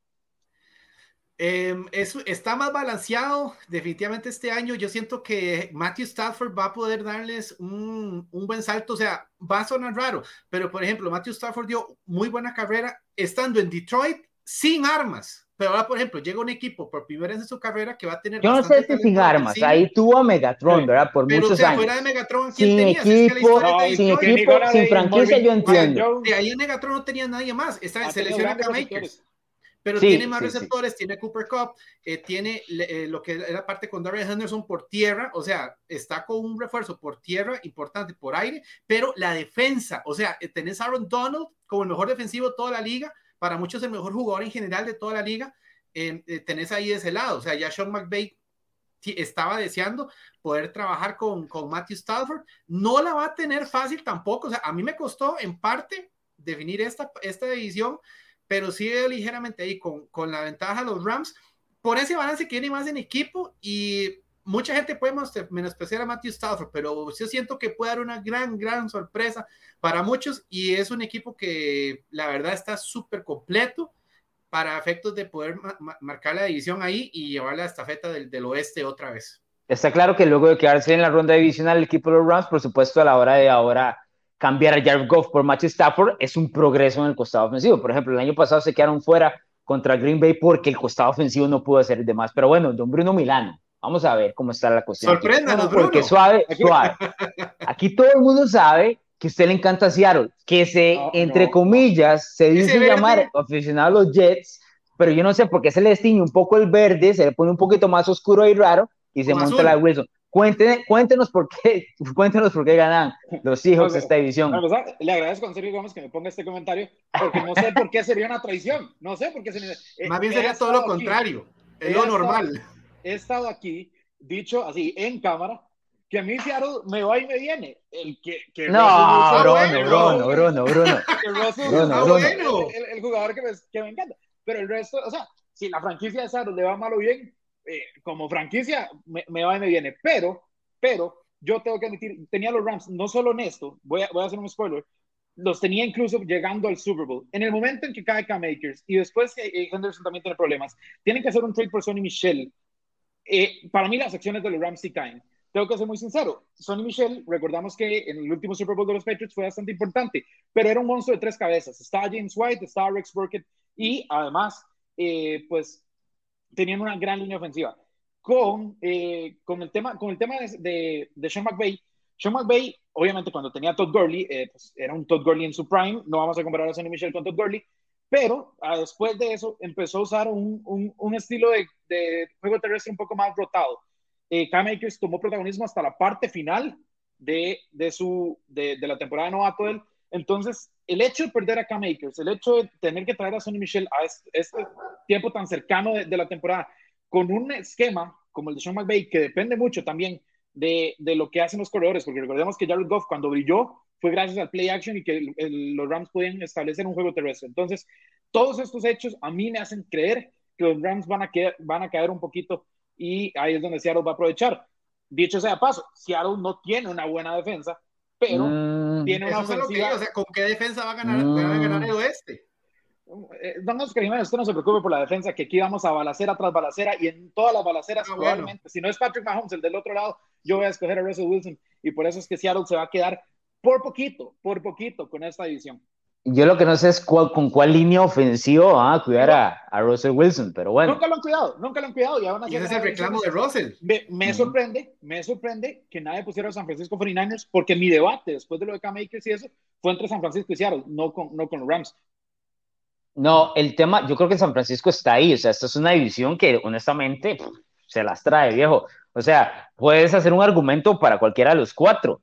Eh, está más balanceado definitivamente este año. Yo siento que Matthew Stafford va a poder darles un, un, buen salto. O sea, va a sonar raro, pero por ejemplo, Matthew Stafford dio muy buena carrera estando en Detroit sin armas. Pero ahora, por ejemplo, llega un equipo por primera vez en su carrera que va a tener. Yo no sé si sin armas, ahí tuvo a Megatron, ¿verdad? Por pero, muchos o sea, años. Fuera de Megatron, ¿quién sin tenía? Equipo, es sin equipo, sin franquicia, yo entiendo. De ahí en Megatron no tenía nadie más. Está, se lesionó Makers pero tiene más receptores, tiene Cooper Cup, eh, tiene eh, lo que era parte con Darrell Henderson por tierra, o sea, está con un refuerzo por tierra importante, por aire, pero la defensa, o sea, eh, tenés a Aaron Donald como el mejor defensivo de toda la liga, para muchos el mejor jugador en general de toda la liga, tenés ahí de ese lado, o sea, ya Sean McVay estaba deseando poder trabajar con, con Matthew Stafford, no la va a tener fácil tampoco, o sea, a mí me costó en parte definir esta, esta división, pero sí ligeramente ahí con, con la ventaja de los Rams. Por ese balance que tiene más en equipo y mucha gente puede menospreciar a Matthew Stafford, pero yo siento que puede dar una gran, gran sorpresa para muchos y es un equipo que la verdad está súper completo para efectos de poder marcar la división ahí y llevar la estafeta del, del, oeste otra vez. Está claro que luego de quedarse en la ronda divisional el equipo de los Rams, por supuesto, a la hora de ahora cambiar a Jared Goff por Matthew Stafford es un progreso en el costado ofensivo. Por ejemplo, el año pasado se quedaron fuera contra Green Bay porque el costado ofensivo no pudo hacer de más. Pero bueno, don Bruno Milano, vamos a ver cómo está la cuestión. Sorpréndanos, Bruno. Porque suave, suave. Aquí todo el mundo sabe que a usted le encanta Seattle, que se, entre comillas, se dice llamar aficionado a los Jets, pero yo no sé por qué se le destiñe un poco el verde, se le pone un poquito más oscuro y raro y se monta la Wilson. Cuéntenos, cuéntenos por qué, cuéntenos por qué ganan los hijos de esta división. le agradezco a Sergio Gómez que me ponga este comentario, porque no sé por qué sería una traición. No sé por qué sería. Eh, Más bien sería todo lo contrario, es lo normal. He estado aquí, dicho así, en cámara, que a mí Seattle me va y me viene. El que, que no, Bruno, Bruno, Bruno, Bruno, Bruno, El, jugador que me, que me encanta. Pero el resto, o sea, si la franquicia de Seattle le va mal o bien, eh, como franquicia me, va y me viene, pero, pero yo tengo que admitir, tenía los Rams, no solo en esto, voy a, voy a hacer un spoiler, los tenía incluso llegando al Super Bowl. En el momento en que cae Cam Akers y después que Henderson también tiene problemas, tienen que hacer un trade por Sonny Michel. Eh, para mí las acciones de los Rams sí caen. Tengo que ser muy sincero. Sonny Michel, recordamos que en el último Super Bowl de los Patriots fue bastante importante, pero era un monstruo de tres cabezas. Estaba James White, estaba Rex Burkett y además, pues tenían una gran línea ofensiva. Con, eh, con el tema, con el tema de, de, Sean McVay, Sean McVay, obviamente cuando tenía Todd Gurley, eh, pues era un Todd Gurley en su prime, no vamos a comparar a Sonny Michel con Todd Gurley, pero ah, después de eso empezó a usar un, un, un estilo de, de, juego terrestre un poco más rotado. Eh, Cam Akers tomó protagonismo hasta la parte final de, de su, de, de, la temporada de novato él. Entonces, el hecho de perder a Cam Akers, el hecho de tener que traer a Sonny Michel a este, tiempo tan cercano de, la temporada, con un esquema como el de Sean McVay, que depende mucho también de, de, lo que hacen los corredores, porque recordemos que Jared Goff cuando brilló fue gracias al play action y que los Rams podían establecer un juego terrestre. Entonces, todos estos hechos a mí me hacen creer que los Rams van a, van a caer un poquito y ahí es donde Seattle va a aprovechar. Dicho sea paso, Seattle no tiene una buena defensa, pero mm. tiene una ofensiva. o sea, ¿con qué defensa va a ganar, va a ganar el mm. oeste? Eh, don Oscar Jiménez, usted no se preocupe por la defensa, que aquí vamos a balacera tras balacera y en todas las balaceras, ah, probablemente, si no es Patrick Mahomes, el del otro lado, yo voy a escoger a Russell Wilson y por eso es que Seattle se va a quedar por poquito, por poquito con esta división. Yo lo que no sé es con cuál línea ofensiva van a cuidar a, Russell Wilson, pero bueno. Nunca lo han cuidado, nunca lo han cuidado. Y, aún ese es el reclamo de Russell. Me, sorprende, me sorprende que nadie pusiera a San Francisco 49ers, porque mi debate después de lo de Cam Akers y eso fue entre San Francisco y Seattle, no con, no con los Rams. No, el tema, yo creo que San Francisco está ahí, o sea, esta es una división que honestamente se las trae, viejo. O sea, puedes hacer un argumento para cualquiera de los cuatro.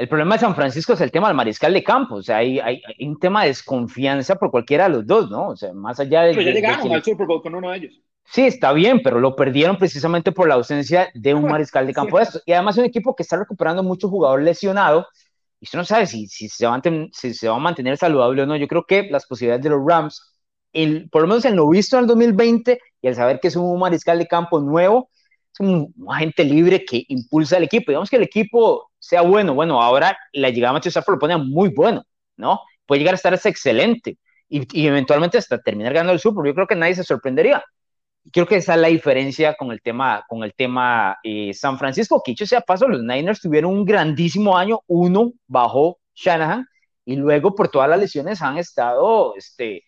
El problema de San Francisco es el tema del mariscal de campo, o sea, hay, hay, un tema de desconfianza por cualquiera de los dos, ¿no? O sea, más allá de... Pero ya llegaron al Super Bowl con uno de ellos. Sí, está bien, pero lo perdieron precisamente por la ausencia de un mariscal de campo de esto. Y además es un equipo que está recuperando mucho jugador lesionado, y usted no sabe si, si, se va a si se va a mantener saludable o no. Yo creo que las posibilidades de los Rams el, por lo menos en lo visto en el 2020 y al saber que es un mariscal de campo nuevo, es un, agente libre que impulsa al equipo. Digamos que el equipo sea bueno. Bueno, ahora la llegada de Matthew Stafford lo pone muy bueno, ¿no? Puede llegar a estar excelente y, eventualmente hasta terminar ganando el Super. Yo creo que nadie se sorprendería. Creo que esa es la diferencia con el tema, con el tema eh, San Francisco. Que sea paso, los Niners tuvieron un grandísimo año, uno bajo Shanahan, y luego por todas las lesiones han estado este,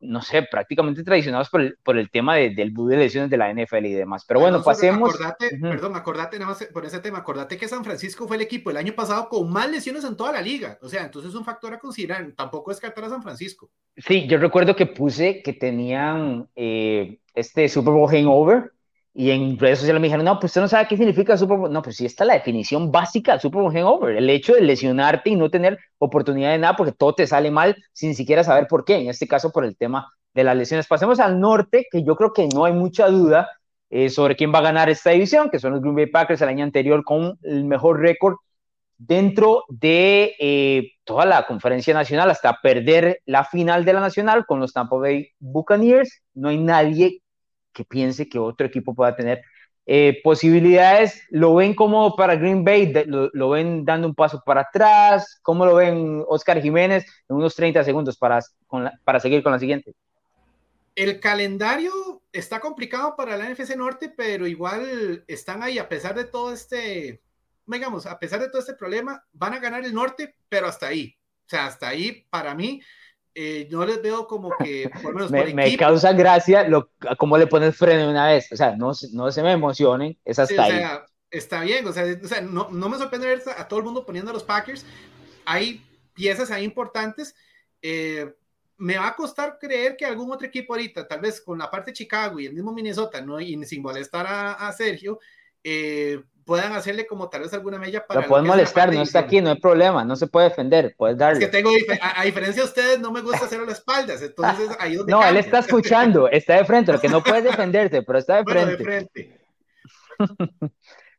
no sé, prácticamente traicionados por el, por el tema de, del boom de lesiones de la NFL y demás. Pero bueno, pasemos. Acordate, Perdón, acordate nada más por ese tema, acordate que San Francisco fue el equipo el año pasado con más lesiones en toda la liga. O sea, entonces es un factor a considerar. Tampoco descartar a San Francisco. Sí, yo recuerdo que puse que tenían eh, este Super Bowl hangover y en redes sociales me dijeron, no, pues usted no sabe qué significa Super Bowl. No, pues sí, esta es la definición básica del Super Bowl hangover. El hecho de lesionarte y no tener oportunidad de nada porque todo te sale mal sin siquiera saber por qué. En este caso, por el tema de las lesiones. Pasemos al norte, que yo creo que no hay mucha duda eh, sobre quién va a ganar esta división, que son los Green Bay Packers el año anterior con el mejor récord dentro de eh, toda la conferencia nacional hasta perder la final de la nacional con los Tampa Bay Buccaneers. No hay nadie que piense que otro equipo pueda tener eh, posibilidades. ¿Lo ven como para Green Bay? Lo, ven dando un paso para atrás? ¿Cómo lo ven Oscar Jiménez? En unos 30 segundos para, para seguir con la siguiente. El calendario está complicado para la NFC Norte, pero igual están ahí, a pesar de todo este, digamos, a pesar de todo este problema, van a ganar el norte, pero hasta ahí. O sea, hasta ahí, para mí, eh, no les veo como que, por menos me, causa gracia lo, cómo le pones freno una vez, o sea, no, no se me emocionen, es hasta ahí. está bien, o sea, o sea no, no, me sorprende ver a todo el mundo poniendo a los Packers, hay piezas ahí importantes, eh, me va a costar creer que algún otro equipo ahorita, tal vez con la parte de Chicago y el mismo Minnesota, ¿no? y sin molestar a, a Sergio, eh, puedan hacerle como tal vez alguna mella para... Lo pueden molestar, no está aquí, no hay problema, no se puede defender, puedes darle. Es que tengo, a, diferencia de ustedes, no me gusta hacerlo a las espaldas, entonces ahí donde No, él está escuchando, está de frente, lo que no puede defenderse, pero está de frente. de frente.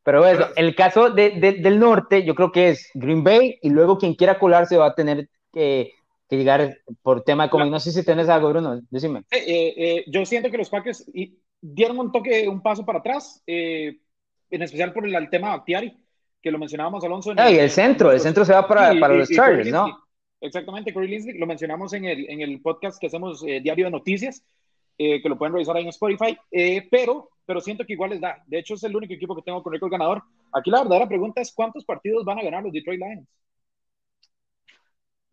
pero bueno, el caso de, del norte, yo creo que es Green Bay, y luego quien quiera colarse va a tener que, que llegar por tema de No sé si tienes algo, Bruno, decime. Eh, eh, yo siento que los Packers dieron un toque, un paso para atrás, eh, en especial por el, tema Bactiari, que lo mencionábamos, Alonso. En el, centro, el centro se va para, para los Chargers, ¿no? Exactamente, Corey Linsley, lo mencionamos en el, en el podcast que hacemos eh, Diario de Noticias, eh, que lo pueden revisar ahí en Spotify, eh, pero, pero siento que igual les da. De hecho, es el único equipo que tengo con récord ganador. Aquí la verdadera pregunta es, ¿cuántos partidos van a ganar los Detroit Lions?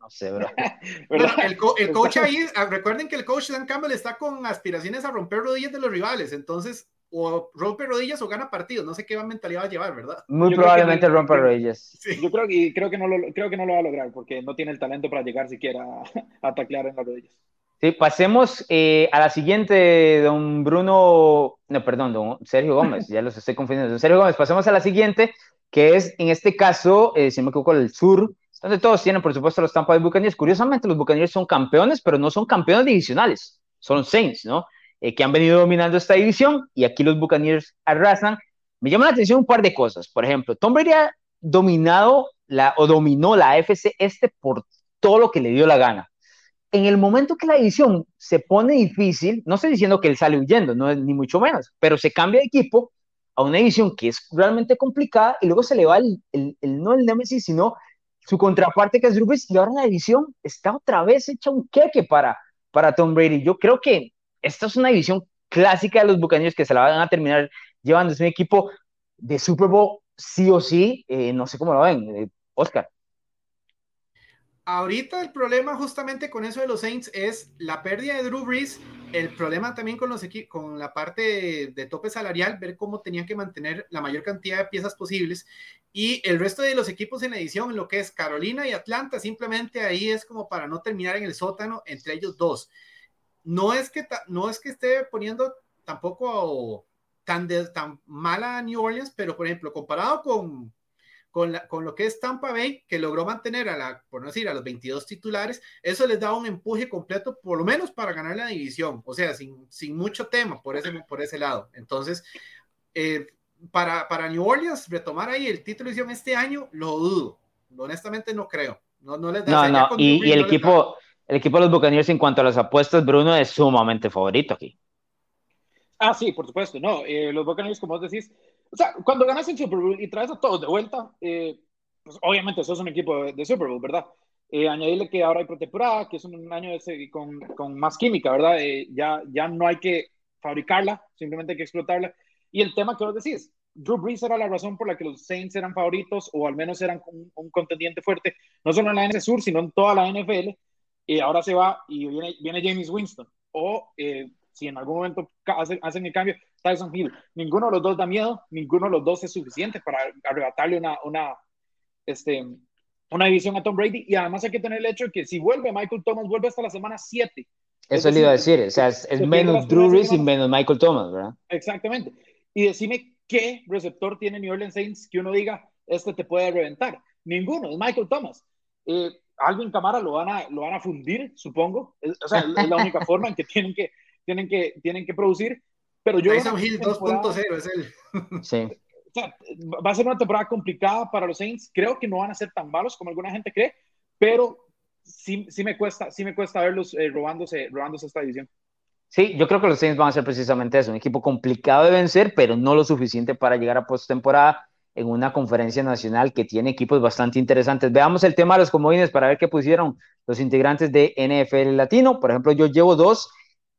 No sé, bro. el, el, coach ahí, ah, recuerden que el coach Dan Campbell está con aspiraciones a romper rodillas de los rivales, entonces o rompe rodillas o gana partidos. No sé qué mentalidad va a llevar, ¿verdad? Muy probablemente rompe rodillas. Yo creo que, creo, que no lo, creo que no lo va a lograr porque no tiene el talento para llegar siquiera a, taclear en las rodillas. Sí, pasemos eh, a la siguiente, don Bruno, no, perdón, don Sergio Gómez, ya los estoy confundiendo. Don Sergio Gómez, pasemos a la siguiente, que es en este caso, eh, si me equivoco, el sur, donde todos tienen, por supuesto, los Tampa Bay Buccaneers. Curiosamente, los Buccaneers son campeones, pero no son campeones divisionales, son Saints, ¿no? Eh, que han venido dominando esta división y aquí los Buccaneers arrasan. Me llama la atención un par de cosas. Por ejemplo, Tom Brady ha dominado la, o dominó la AFC este por todo lo que le dio la gana. En el momento que la división se pone difícil, no estoy diciendo que él sale huyendo, no, ni mucho menos, pero se cambia de equipo a una división que es realmente complicada y luego se le va el, no el Nemesis, sino su contraparte que es Drew y ahora la división está otra vez hecha un queque para, para Tom Brady. Yo creo que esta es una división clásica de los Buccaneers que se la van a terminar llevando. Es un equipo de Super Bowl sí o sí. Eh, no sé cómo lo ven, eh, Oscar. Ahorita el problema justamente con eso de los Saints es la pérdida de Drew Brees, el problema también con, los con la parte de, tope salarial, ver cómo tenían que mantener la mayor cantidad de piezas posibles y el resto de los equipos en edición, lo que es Carolina y Atlanta, simplemente ahí es como para no terminar en el sótano entre ellos dos no es que, no es que esté poniendo tampoco tan, de, tan mala a New Orleans, pero por ejemplo, comparado con, con, con, lo que es Tampa Bay, que logró mantener a la, por no decir, a los 22 titulares, eso les da un empuje completo, por lo menos para ganar la división, o sea, sin, sin mucho tema por ese, por ese lado. Entonces, eh, para, para New Orleans, retomar ahí el título de división este año, lo dudo. Honestamente, no creo. No, no les da. No, no, y, y el equipo el equipo de los Buccaneers en cuanto a las apuestas, Bruno es sumamente favorito aquí. Ah, sí, por supuesto, no. Eh, los Buccaneers, como vos decís, o sea, cuando ganas el Super Bowl y traes a todos de vuelta, eh, pues obviamente sos un equipo de, Super Bowl, ¿verdad? Eh, añadirle que ahora hay pretemporada, que es un año con, con, más química, ¿verdad? Eh, ya, ya no hay que fabricarla, simplemente hay que explotarla. Y el tema que vos decís, Drew Brees era la razón por la que los Saints eran favoritos, o al menos eran un, un contendiente fuerte, no solo en la NFC Sur, sino en toda la NFL. Y ahora se va y viene, viene James Winston. O eh, si en algún momento hacen, hacen el cambio, Tyson Hill. Ninguno de los dos da miedo, ninguno de los dos es suficiente para arrebatarle una, una, este, una división a Tom Brady. Y además hay que tener el hecho de que si vuelve Michael Thomas, vuelve hasta la semana 7. Eso le iba a decir, o sea, es, menos Drew Brees y menos Michael Thomas, ¿verdad? Exactamente. Y decime qué receptor tiene New Orleans Saints que uno diga, este te puede reventar. Ninguno, es Michael Thomas. Eh, Alvin Camara lo van a, lo van a fundir, supongo. o sea, es la única forma en que tienen que, tienen que, tienen que producir. Pero yo. Tyson Hill 2.0 es él. Sí. O sea, va a ser una temporada complicada para los Saints. Creo que no van a ser tan malos como alguna gente cree, pero sí, sí me cuesta, sí me cuesta verlos eh, robándose, robándose esta división. Sí, yo creo que los Saints van a ser precisamente eso, un equipo complicado de vencer, pero no lo suficiente para llegar a postemporada en una conferencia nacional que tiene equipos bastante interesantes. Veamos el tema de los comodines para ver qué pusieron los integrantes de NFL Latino. Por ejemplo, yo llevo dos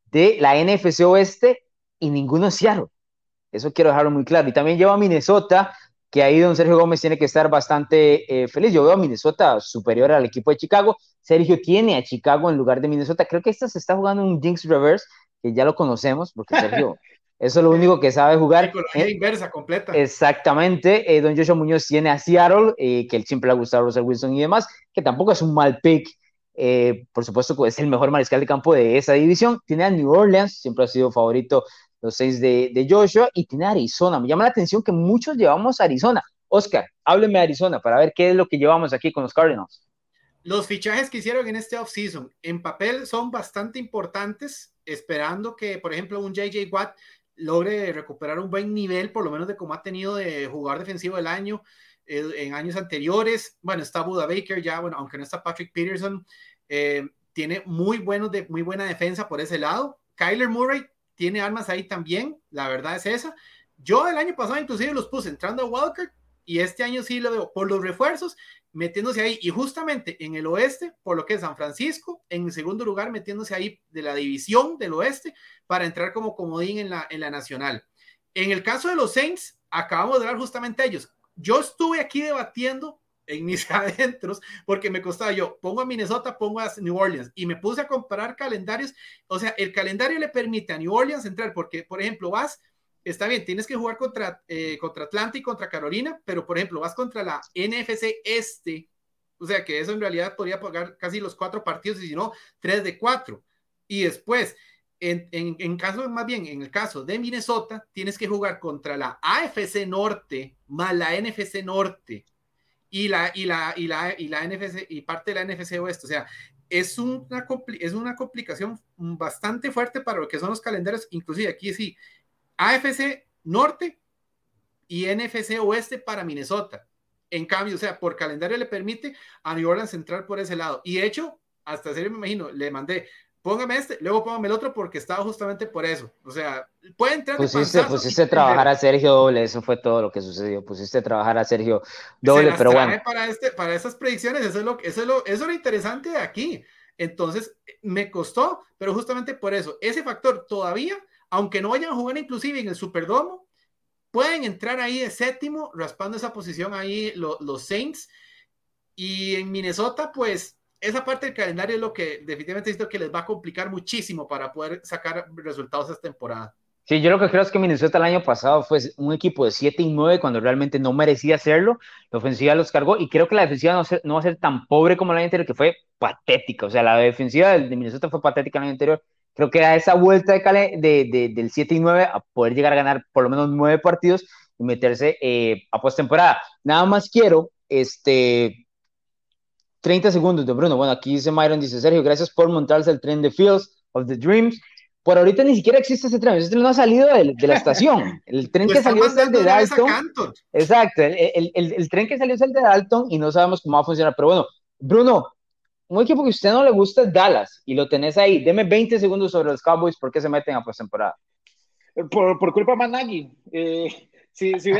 de la NFC Oeste y ninguno es Seattle. Eso quiero dejarlo muy claro. Y también llevo a Minnesota, que ahí don Sergio Gómez tiene que estar bastante eh, feliz. Yo veo a Minnesota superior al equipo de Chicago. Sergio tiene a Chicago en lugar de Minnesota. Creo que esta se está jugando un Jinx Reverse, que ya lo conocemos, porque Sergio, eso es lo único que sabe jugar. Psicología eh, inversa, completa. Exactamente. Eh, don Joshua Muñoz tiene a Seattle, que él siempre le ha gustado a Russell Wilson y demás, que tampoco es un mal pick eh, por supuesto, es el mejor mariscal de campo de esa división. Tiene a New Orleans, siempre ha sido favorito los seis de, Joshua, y tiene a Arizona. Me llama la atención que muchos llevamos a Arizona. Oscar, hábleme de Arizona para ver qué es lo que llevamos aquí con los Cardinals. Los fichajes que hicieron en este offseason en papel son bastante importantes, esperando que, por ejemplo, un JJ Watt logre recuperar un buen nivel, por lo menos de como ha tenido de jugar defensivo del año eh, en años anteriores. Bueno, está Buda Baker ya, bueno, aunque no está Patrick Peterson, eh, tiene muy, bueno de, muy buena defensa por ese lado. Kyler Murray tiene armas ahí también, la verdad es esa. Yo el año pasado inclusive los puse entrando a Walker y este año sí lo veo por los refuerzos metiéndose ahí y justamente en el oeste, por lo que es San Francisco, en segundo lugar metiéndose ahí de la división del oeste para entrar como comodín en la, en la nacional. En el caso de los Saints, acabamos de ver justamente ellos. Yo estuve aquí debatiendo en mis adentros, porque me costaba yo, pongo a Minnesota, pongo a New Orleans y me puse a comparar calendarios. O sea, el calendario le permite a New Orleans entrar, porque, por ejemplo, vas, está bien, tienes que jugar contra, eh, contra Atlanta y contra Carolina, pero, por ejemplo, vas contra la NFC Este, o sea, que eso en realidad podría pagar casi los cuatro partidos y si no, tres de cuatro. Y después, en, en, en, caso, más bien, en el caso de Minnesota, tienes que jugar contra la AFC Norte más la NFC Norte y la, y la, y la, y la NFC y parte de la NFC Oeste. O sea, es una, es una complicación bastante fuerte para lo que son los calendarios, inclusive aquí sí, AFC Norte y NFC Oeste para Minnesota. En cambio, o sea, por calendario le permite a New Orleans entrar por ese lado. Y de hecho, hasta serio me imagino, le mandé póngame este, luego póngame el otro porque estaba justamente por eso. O sea, puede entrar. Pusiste, pusiste a trabajar a Sergio doble, eso fue todo lo que sucedió. Pusiste a trabajar a Sergio doble, pero bueno. Para, este, para esas predicciones, eso es, lo, eso, es lo, eso es lo interesante de aquí. Entonces, me costó, pero justamente por eso, ese factor todavía, aunque no vayan a jugar inclusive en el Superdomo, pueden entrar ahí de séptimo, raspando esa posición ahí los Saints. Y en Minnesota, pues esa parte del calendario es lo que definitivamente siento que les va a complicar muchísimo para poder sacar resultados esta temporada. Sí, yo lo que creo es que Minnesota el año pasado fue un equipo de 7 y 9 cuando realmente no merecía hacerlo. La ofensiva los cargó y creo que la defensiva no, no va a ser tan pobre como el año anterior, que fue patética. O sea, la defensiva de Minnesota fue patética el año anterior. Creo que era esa vuelta de, de, del 7 y 9 a poder llegar a ganar por lo menos 9 partidos y meterse eh, a postemporada. Nada más quiero este, 30 segundos de Bruno. Bueno, aquí dice Myron, dice Sergio, gracias por montarse el tren de Fields of the Dreams. Por ahorita ni siquiera existe ese tren, ese tren no ha salido de, la estación. El tren que salió es el de Dalton. Exacto, el, el, el, tren que salió es el de Dalton y no sabemos cómo va a funcionar. Pero bueno, Bruno, un equipo que a usted no le gusta es Dallas y lo tenés ahí. Deme 20 segundos sobre los Cowboys, ¿por qué se meten a postemporada? Por, por culpa de Managui. Eh, si, si,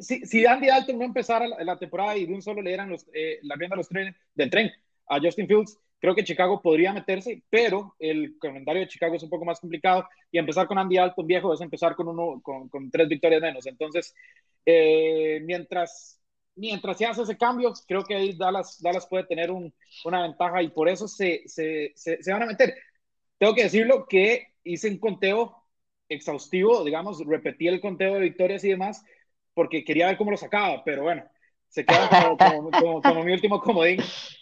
si, si, Andy Dalton no empezara la, temporada y de un solo le dieran los, eh, la rienda los trenes del tren a Justin Fields, creo que Chicago podría meterse, pero el calendario de Chicago es un poco más complicado y empezar con Andy Dalton viejo es empezar con, uno, con, con tres victorias menos. Entonces, eh, mientras, mientras se hace ese cambio, creo que ahí Dallas, Dallas puede tener un, una ventaja y por eso se, se, se, se van a meter. Tengo que decirlo que hice un conteo exhaustivo, digamos, repetí el conteo de victorias y demás, porque quería ver cómo lo sacaba, pero bueno, se queda como, como, mi último comodín,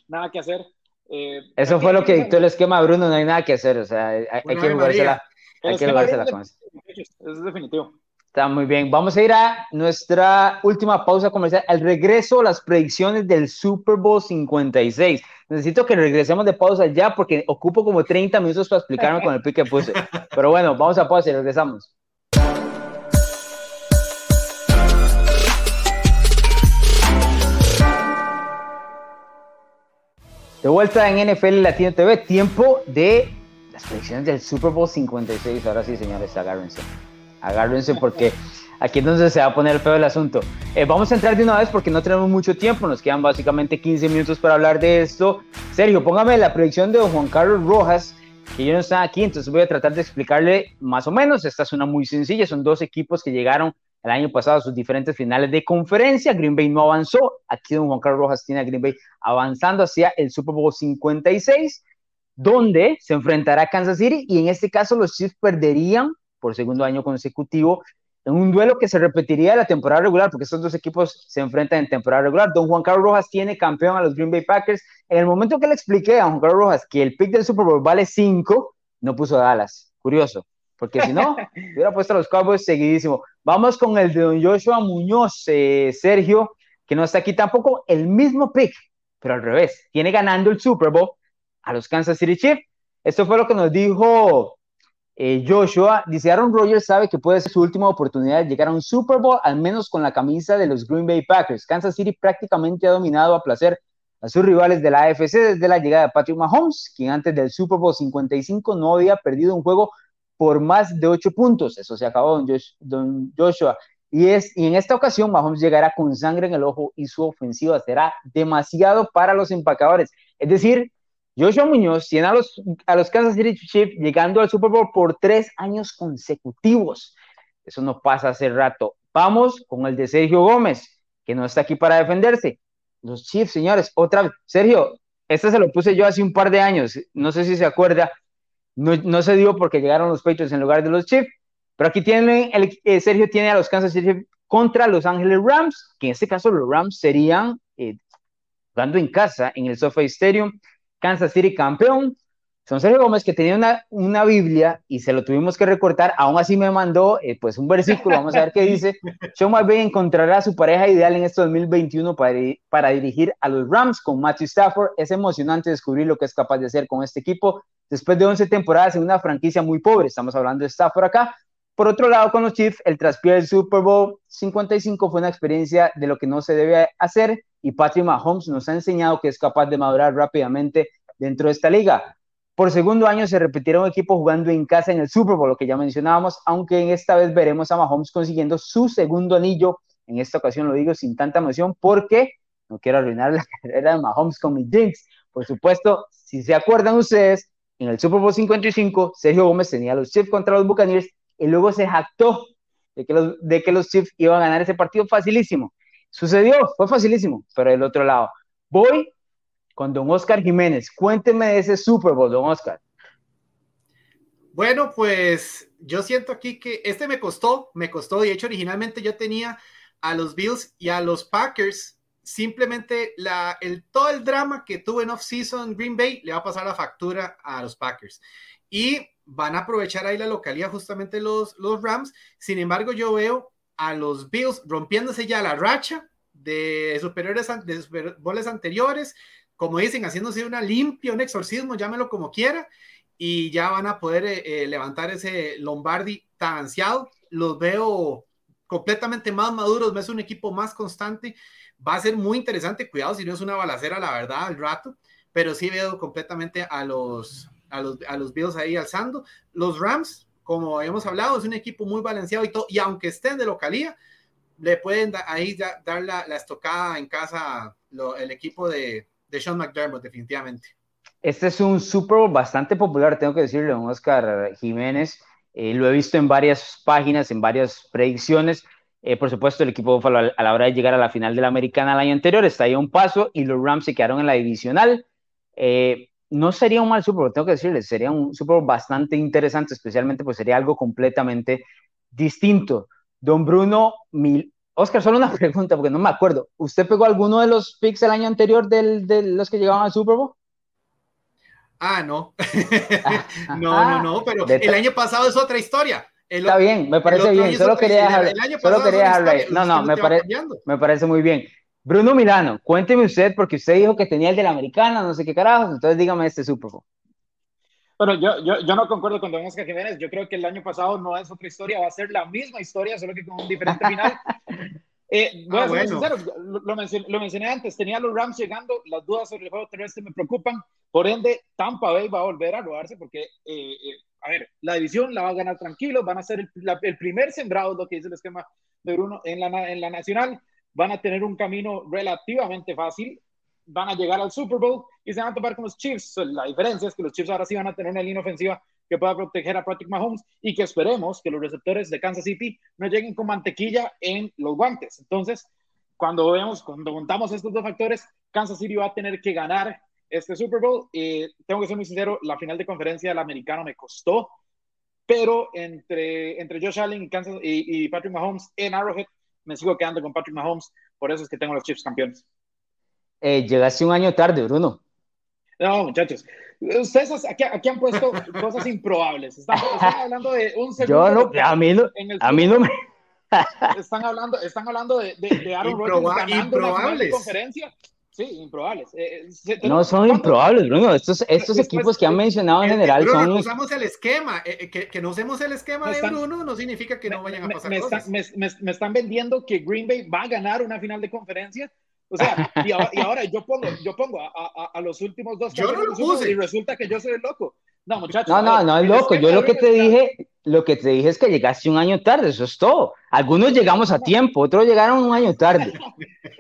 nada que hacer. Eh, eso fue lo que dictó el esquema Bruno, no hay nada que hacer, o sea, hay, que jugársela, hay que jugársela con eso. Es definitivo. Está muy bien. Vamos a ir a nuestra última pausa comercial. Al regreso, las predicciones del Super Bowl 56. Necesito que regresemos de pausa ya porque ocupo como 30 minutos para explicarme con el pick que puse. Pero bueno, vamos a pausa y regresamos. De vuelta en NFL Latino TV, tiempo de las predicciones del Super Bowl 56. Ahora sí, señores, agárrense agárrense porque aquí entonces se va a poner feo el asunto. Eh, vamos a entrar de una vez porque no tenemos mucho tiempo, nos quedan básicamente 15 minutos para hablar de esto. Sergio, póngame la predicción de Juan Carlos Rojas, que yo no está aquí, entonces voy a tratar de explicarle más o menos. Esta es una muy sencilla, son dos equipos que llegaron el año pasado a sus diferentes finales de conferencia. Green Bay no avanzó, aquí don Juan Carlos Rojas tiene a Green Bay avanzando hacia el Super Bowl 56 donde se enfrentará Kansas City y en este caso los Chiefs perderían por segundo año consecutivo, en un duelo que se repetiría de la temporada regular, porque estos dos equipos se enfrentan en temporada regular. Don Juan Carlos Rojas tiene campeón a los Green Bay Packers. En el momento que le expliqué a Juan Carlos Rojas que el pick del Super Bowl vale 5, no puso Dallas. Curioso, porque si no, hubiera puesto a los Cowboys seguidísimo. Vamos con el de Don Joshua Muñoz, eh, Sergio, que no está aquí tampoco, el mismo pick, pero al revés. Tiene ganando el Super Bowl a los Kansas City Chiefs. Esto fue lo que nos dijo eh, Joshua dice, Aaron Rodgers sabe que puede ser su última oportunidad de llegar a un Super Bowl, al menos con la camisa de los Green Bay Packers. Kansas City prácticamente ha dominado a placer a sus rivales de la AFC desde la llegada de Patrick Mahomes, quien antes del Super Bowl 55 no había perdido un juego por más de ocho puntos. Eso se acabó, don, Joshua. Y, es, y en esta ocasión Mahomes llegará con sangre en el ojo y su ofensiva será demasiado para los empacadores. Es decir, Joshua Muñoz tiene a los, a los Kansas City Chiefs llegando al Super Bowl por tres años consecutivos. Eso no pasa hace rato. Vamos con el de Sergio Gómez, que no está aquí para defenderse. Los Chiefs, señores, otra vez. Sergio, este se lo puse yo hace un par de años. No sé si se acuerda. No, no se dio porque llegaron los Patriots en lugar de los Chiefs. Pero aquí tiene, el, eh, Sergio tiene a los Kansas City contra Los Ángeles Rams, que en este caso los Rams serían eh, jugando en casa en el SoFi Stadium. Kansas City campeón. Son Sergio Gómez que tenía una, una Biblia y se lo tuvimos que recortar. Aún así me mandó eh, pues un versículo. Vamos a ver qué dice. Sean McVay encontrará a su pareja ideal en este 2021 para, para dirigir a los Rams con Matthew Stafford. Es emocionante descubrir lo que es capaz de hacer con este equipo después de 11 temporadas en una franquicia muy pobre. Estamos hablando de Stafford acá. Por otro lado, con los Chiefs, el traspié del Super Bowl 55 fue una experiencia de lo que no se debe hacer y Patrick Mahomes nos ha enseñado que es capaz de madurar rápidamente dentro de esta liga. Por segundo año se repetirá un equipo jugando en casa en el Super Bowl, lo que ya mencionábamos, aunque en esta vez veremos a Mahomes consiguiendo su segundo anillo. En esta ocasión lo digo sin tanta emoción porque no quiero arruinar la carrera de Mahomes con mi Jinx. Por supuesto, si se acuerdan ustedes, en el Super Bowl 55, Sergio Gómez tenía los Chiefs contra los Buccaneers y luego se jactó de que los, de que los Chiefs iban a ganar ese partido facilísimo. Sucedió, fue facilísimo, pero del otro lado. Voy con don Oscar Jiménez. Cuénteme de ese Super Bowl, don Oscar. Bueno, pues yo siento aquí que este me costó, me costó. De hecho, originalmente yo tenía a los Bills y a los Packers. Simplemente la, el, todo el drama que tuve en off-season Green Bay le va a pasar la factura a los Packers. Y van a aprovechar ahí la localidad justamente los, los Rams. Sin embargo, yo veo a los Bills rompiéndose ya la racha de superiores de Super anteriores, como dicen, haciéndose una limpia, un exorcismo, llámelo como quiera, y ya van a poder eh, eh, levantar ese Lombardi tan ansiado. Los veo completamente más maduros, es un equipo más constante. Va a ser muy interesante, cuidado si no es una balacera, la verdad, al rato. pero sí veo completamente a los, a los, a los Bills ahí alzando. Los Rams, como habíamos hablado, es un equipo muy balanceado y todo, y aunque estén de localía, le pueden ahí dar la, estocada en casa el equipo de, de Sean McDermott, definitivamente. Este es un Super Bowl bastante popular, tengo que decirle, don Oscar Jiménez. Eh, lo he visto en varias páginas, en varias predicciones. Eh, por supuesto, el equipo Buffalo a la hora de llegar a la final de la Americana el año anterior está ahí a un paso y los Rams se quedaron en la divisional. Eh, no sería un mal Super Bowl, tengo que decirles, sería un Super Bowl bastante interesante, especialmente pues sería algo completamente distinto. Don Bruno, mil... Oscar, solo una pregunta porque no me acuerdo. ¿Usted pegó alguno de los picks el año anterior de los que llegaban al Super Bowl? Ah, no. no, no, no, pero el año pasado es otra historia. Está bien, me parece bien. Solo quería dejarlo, solo quería dejarlo ahí. No, no, me, parece me parece muy bien. Bruno Milano, cuénteme usted, porque usted dijo que tenía el de la americana, no sé qué carajos, entonces dígame este Super Bowl. Bueno, yo, yo, yo, no concuerdo con Don Oscar Jiménez. Yo creo que el año pasado no es otra historia, va a ser la misma historia, solo que con un diferente final. Eh, voy a ser sincero, lo, mencioné, lo, mencioné, antes, tenía los Rams llegando, las dudas sobre el juego terrestre me preocupan, por ende, Tampa Bay va a volver a robarse porque, eh, eh, a ver, la división la va a ganar tranquilo, van a ser el, el, primer sembrado, lo que dice el esquema de Bruno, en la, en la nacional, van a tener un camino relativamente fácil, van a llegar al Super Bowl y se van a topar con los Chiefs. La diferencia es que los Chiefs ahora sí van a tener una línea ofensiva que pueda proteger a Patrick Mahomes y que esperemos que los receptores de Kansas City no lleguen con mantequilla en los guantes. Entonces, cuando vemos, cuando juntamos estos dos factores, Kansas City va a tener que ganar este Super Bowl. y tengo que ser muy sincero, la final de conferencia del americano me costó, pero entre, entre Josh Allen y, Kansas, y, Patrick Mahomes en Arrowhead, me sigo quedando con Patrick Mahomes, por eso es que tengo los Chiefs campeones. Eh, llegaste un año tarde, Bruno. No, muchachos. Ustedes aquí, han puesto cosas improbables. Están, hablando de un segundo. Yo no, a mí no, a mí no me. Están hablando, están hablando de, de, Aaron Rodgers ganando improbables. conferencia. Sí, improbables. Eh, eh, no son improbables, Bruno. Estos, estos equipos que han mencionado en general Bruno, son. usamos el esquema. Eh, que, que, no usemos el esquema de Bruno no significa que no vayan a pasar me, cosas. me, me, están vendiendo que Green Bay va a ganar una final de conferencia o sea, y, ahora, yo pongo, yo pongo a, a, los últimos dos yo no y resulta que yo soy el loco. No, muchachos. No, no, no es loco. Yo lo que te dije, lo que te dije es que llegaste un año tarde, eso es todo. Algunos llegamos a tiempo, otros llegaron un año tarde.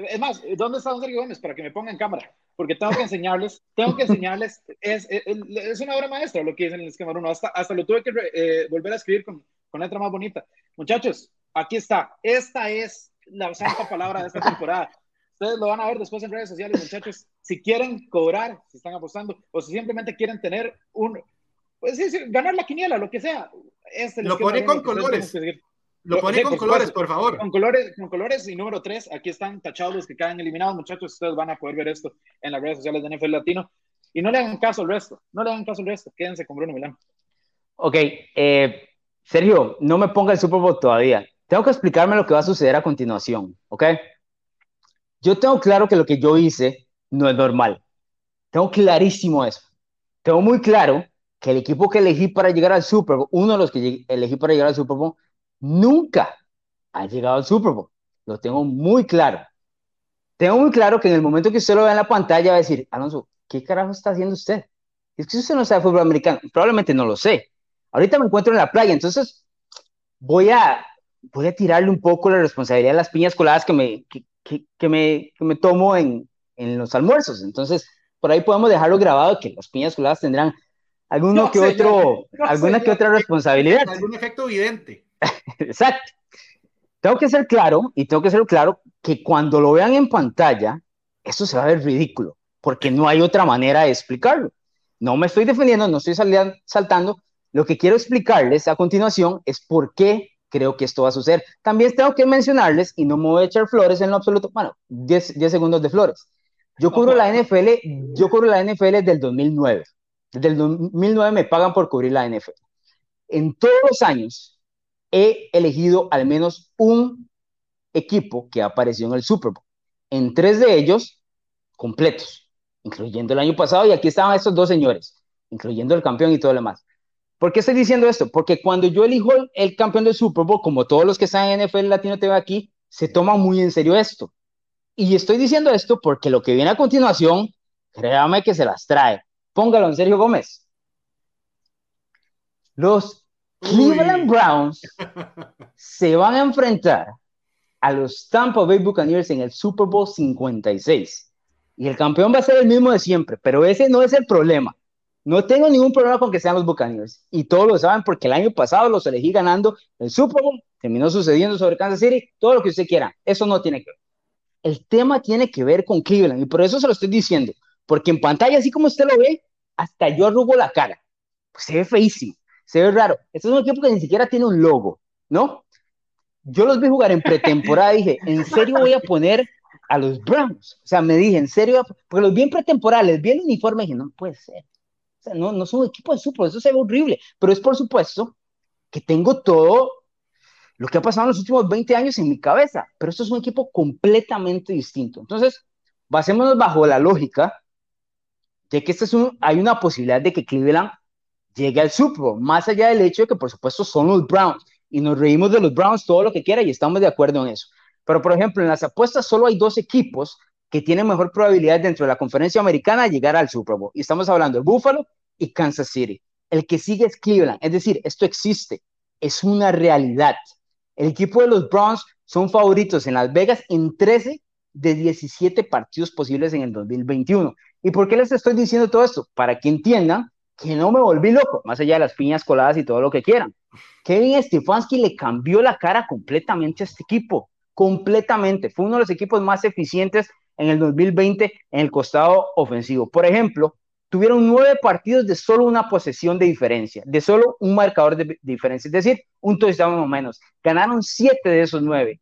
Es más, ¿dónde está don Sergio Gómez? Para que me ponga en cámara. Porque tengo que enseñarles, tengo que enseñarles, es, es, una obra maestra lo que dicen en el esquema 1. Hasta, hasta lo tuve que eh, volver a escribir con, con letra más bonita. Muchachos, aquí está. Esta es la santa palabra de esta temporada. Ustedes lo van a ver después en redes sociales, muchachos. Si quieren cobrar, si están apostando, o si simplemente quieren tener un, pues sí, ganar la quiniela, lo que sea. Este lo pone con colores. Lo pone con colores, por favor. Con colores, con colores y número tres, aquí están tachados los que quedan eliminados, muchachos. Ustedes van a poder ver esto en las redes sociales de NFL Latino. Y no le hagan caso al resto, no le hagan caso al resto. Quédense con Bruno Milán. Ok, eh, Sergio, no me ponga el Super Bowl todavía. Tengo que explicarme lo que va a suceder a continuación, ¿ok? Yo tengo claro que lo que yo hice no es normal. Tengo clarísimo eso. Tengo muy claro que el equipo que elegí para llegar al Super Bowl, uno de los que elegí para llegar al Super Bowl, nunca ha llegado al Super Bowl. Lo tengo muy claro. Tengo muy claro que en el momento que usted lo vea en la pantalla va a decir, Alonso, ¿qué carajo está haciendo usted? Es que usted no sabe fútbol americano. Probablemente no lo sé. Ahorita me encuentro en la playa, entonces voy a, voy a tirarle un poco la responsabilidad de las piñas coladas que me, que, me, que me tomo en, en, los almuerzos. Entonces, por ahí podemos dejarlo grabado que las piñas coladas tendrán alguno que otro, alguna que otra responsabilidad. Algún efecto evidente. Exacto. Tengo que ser claro, y tengo que ser claro, que cuando lo vean en pantalla, esto se va a ver ridículo, porque no hay otra manera de explicarlo. No me estoy defendiendo, no estoy saltando. Lo que quiero explicarles a continuación es por qué creo que esto va a suceder. También tengo que mencionarles, y no me voy a echar flores en lo absoluto, bueno, 10, segundos de flores. Yo cubro la NFL, yo cubro la NFL del 2009. Desde el 2009 me pagan por cubrir la NFL. En todos los años he elegido al menos un equipo que apareció en el Super Bowl. En tres de ellos, completos, incluyendo el año pasado, y aquí estaban estos dos señores, incluyendo el campeón y todo lo demás. ¿Por qué estoy diciendo esto? Porque cuando yo elijo el, campeón del Super Bowl, como todos los que están en NFL Latino TV aquí, se toma muy en serio esto. Y estoy diciendo esto porque lo que viene a continuación créame que se las trae. Póngalo en Sergio Gómez. Los Cleveland Browns se van a enfrentar a los Tampa Bay Buccaneers en el Super Bowl 56. Y el campeón va a ser el mismo de siempre, pero ese no es el problema. No tengo ningún problema con que sean los Buccaneers. Y todos lo saben porque el año pasado los elegí ganando el Super Bowl. Terminó sucediendo sobre Kansas City. Todo lo que usted quiera. Eso no tiene que ver. El tema tiene que ver con Cleveland. Y por eso se lo estoy diciendo. Porque en pantalla, así como usted lo ve, hasta yo arrugo la cara. Pues se ve feísimo. Se ve raro. Este es un equipo que ni siquiera tiene un logo, ¿no? Yo los vi jugar en pretemporada y dije, ¿en serio voy a poner a los Browns? O sea, me dije, ¿en serio? Porque los vi en pretemporada, les vi el uniforme y dije, no puede ser no, no son un equipo de super, eso se ve horrible, pero es por supuesto que tengo todo lo que ha pasado en los últimos 20 años en mi cabeza, pero esto es un equipo completamente distinto. Entonces, basémonos bajo la lógica de que este es un, hay una posibilidad de que Cleveland llegue al Super Bowl, más allá del hecho de que por supuesto son los Browns y nos reímos de los Browns todo lo que quiera y estamos de acuerdo en eso. Pero por ejemplo, en las apuestas solo hay dos equipos que tienen mejor probabilidad dentro de la conferencia americana de llegar al Super Bowl. Y estamos hablando de Buffalo y Kansas City. El que sigue es Cleveland. Es decir, esto existe, es una realidad. El equipo de los Browns son favoritos en Las Vegas en 13 de 17 partidos posibles en el 2021. ¿Y por qué les estoy diciendo todo esto? Para que entiendan que no me volví loco, más allá de las piñas coladas y todo lo que quieran. Kevin Stefanski le cambió la cara completamente a este equipo, completamente. Fue uno de los equipos más eficientes en el 2020 en el costado ofensivo. Por ejemplo, tuvieron nueve partidos de solo una posesión de diferencia, de solo un marcador de diferencia, es decir, un touchdown o menos. Ganaron siete de esos nueve.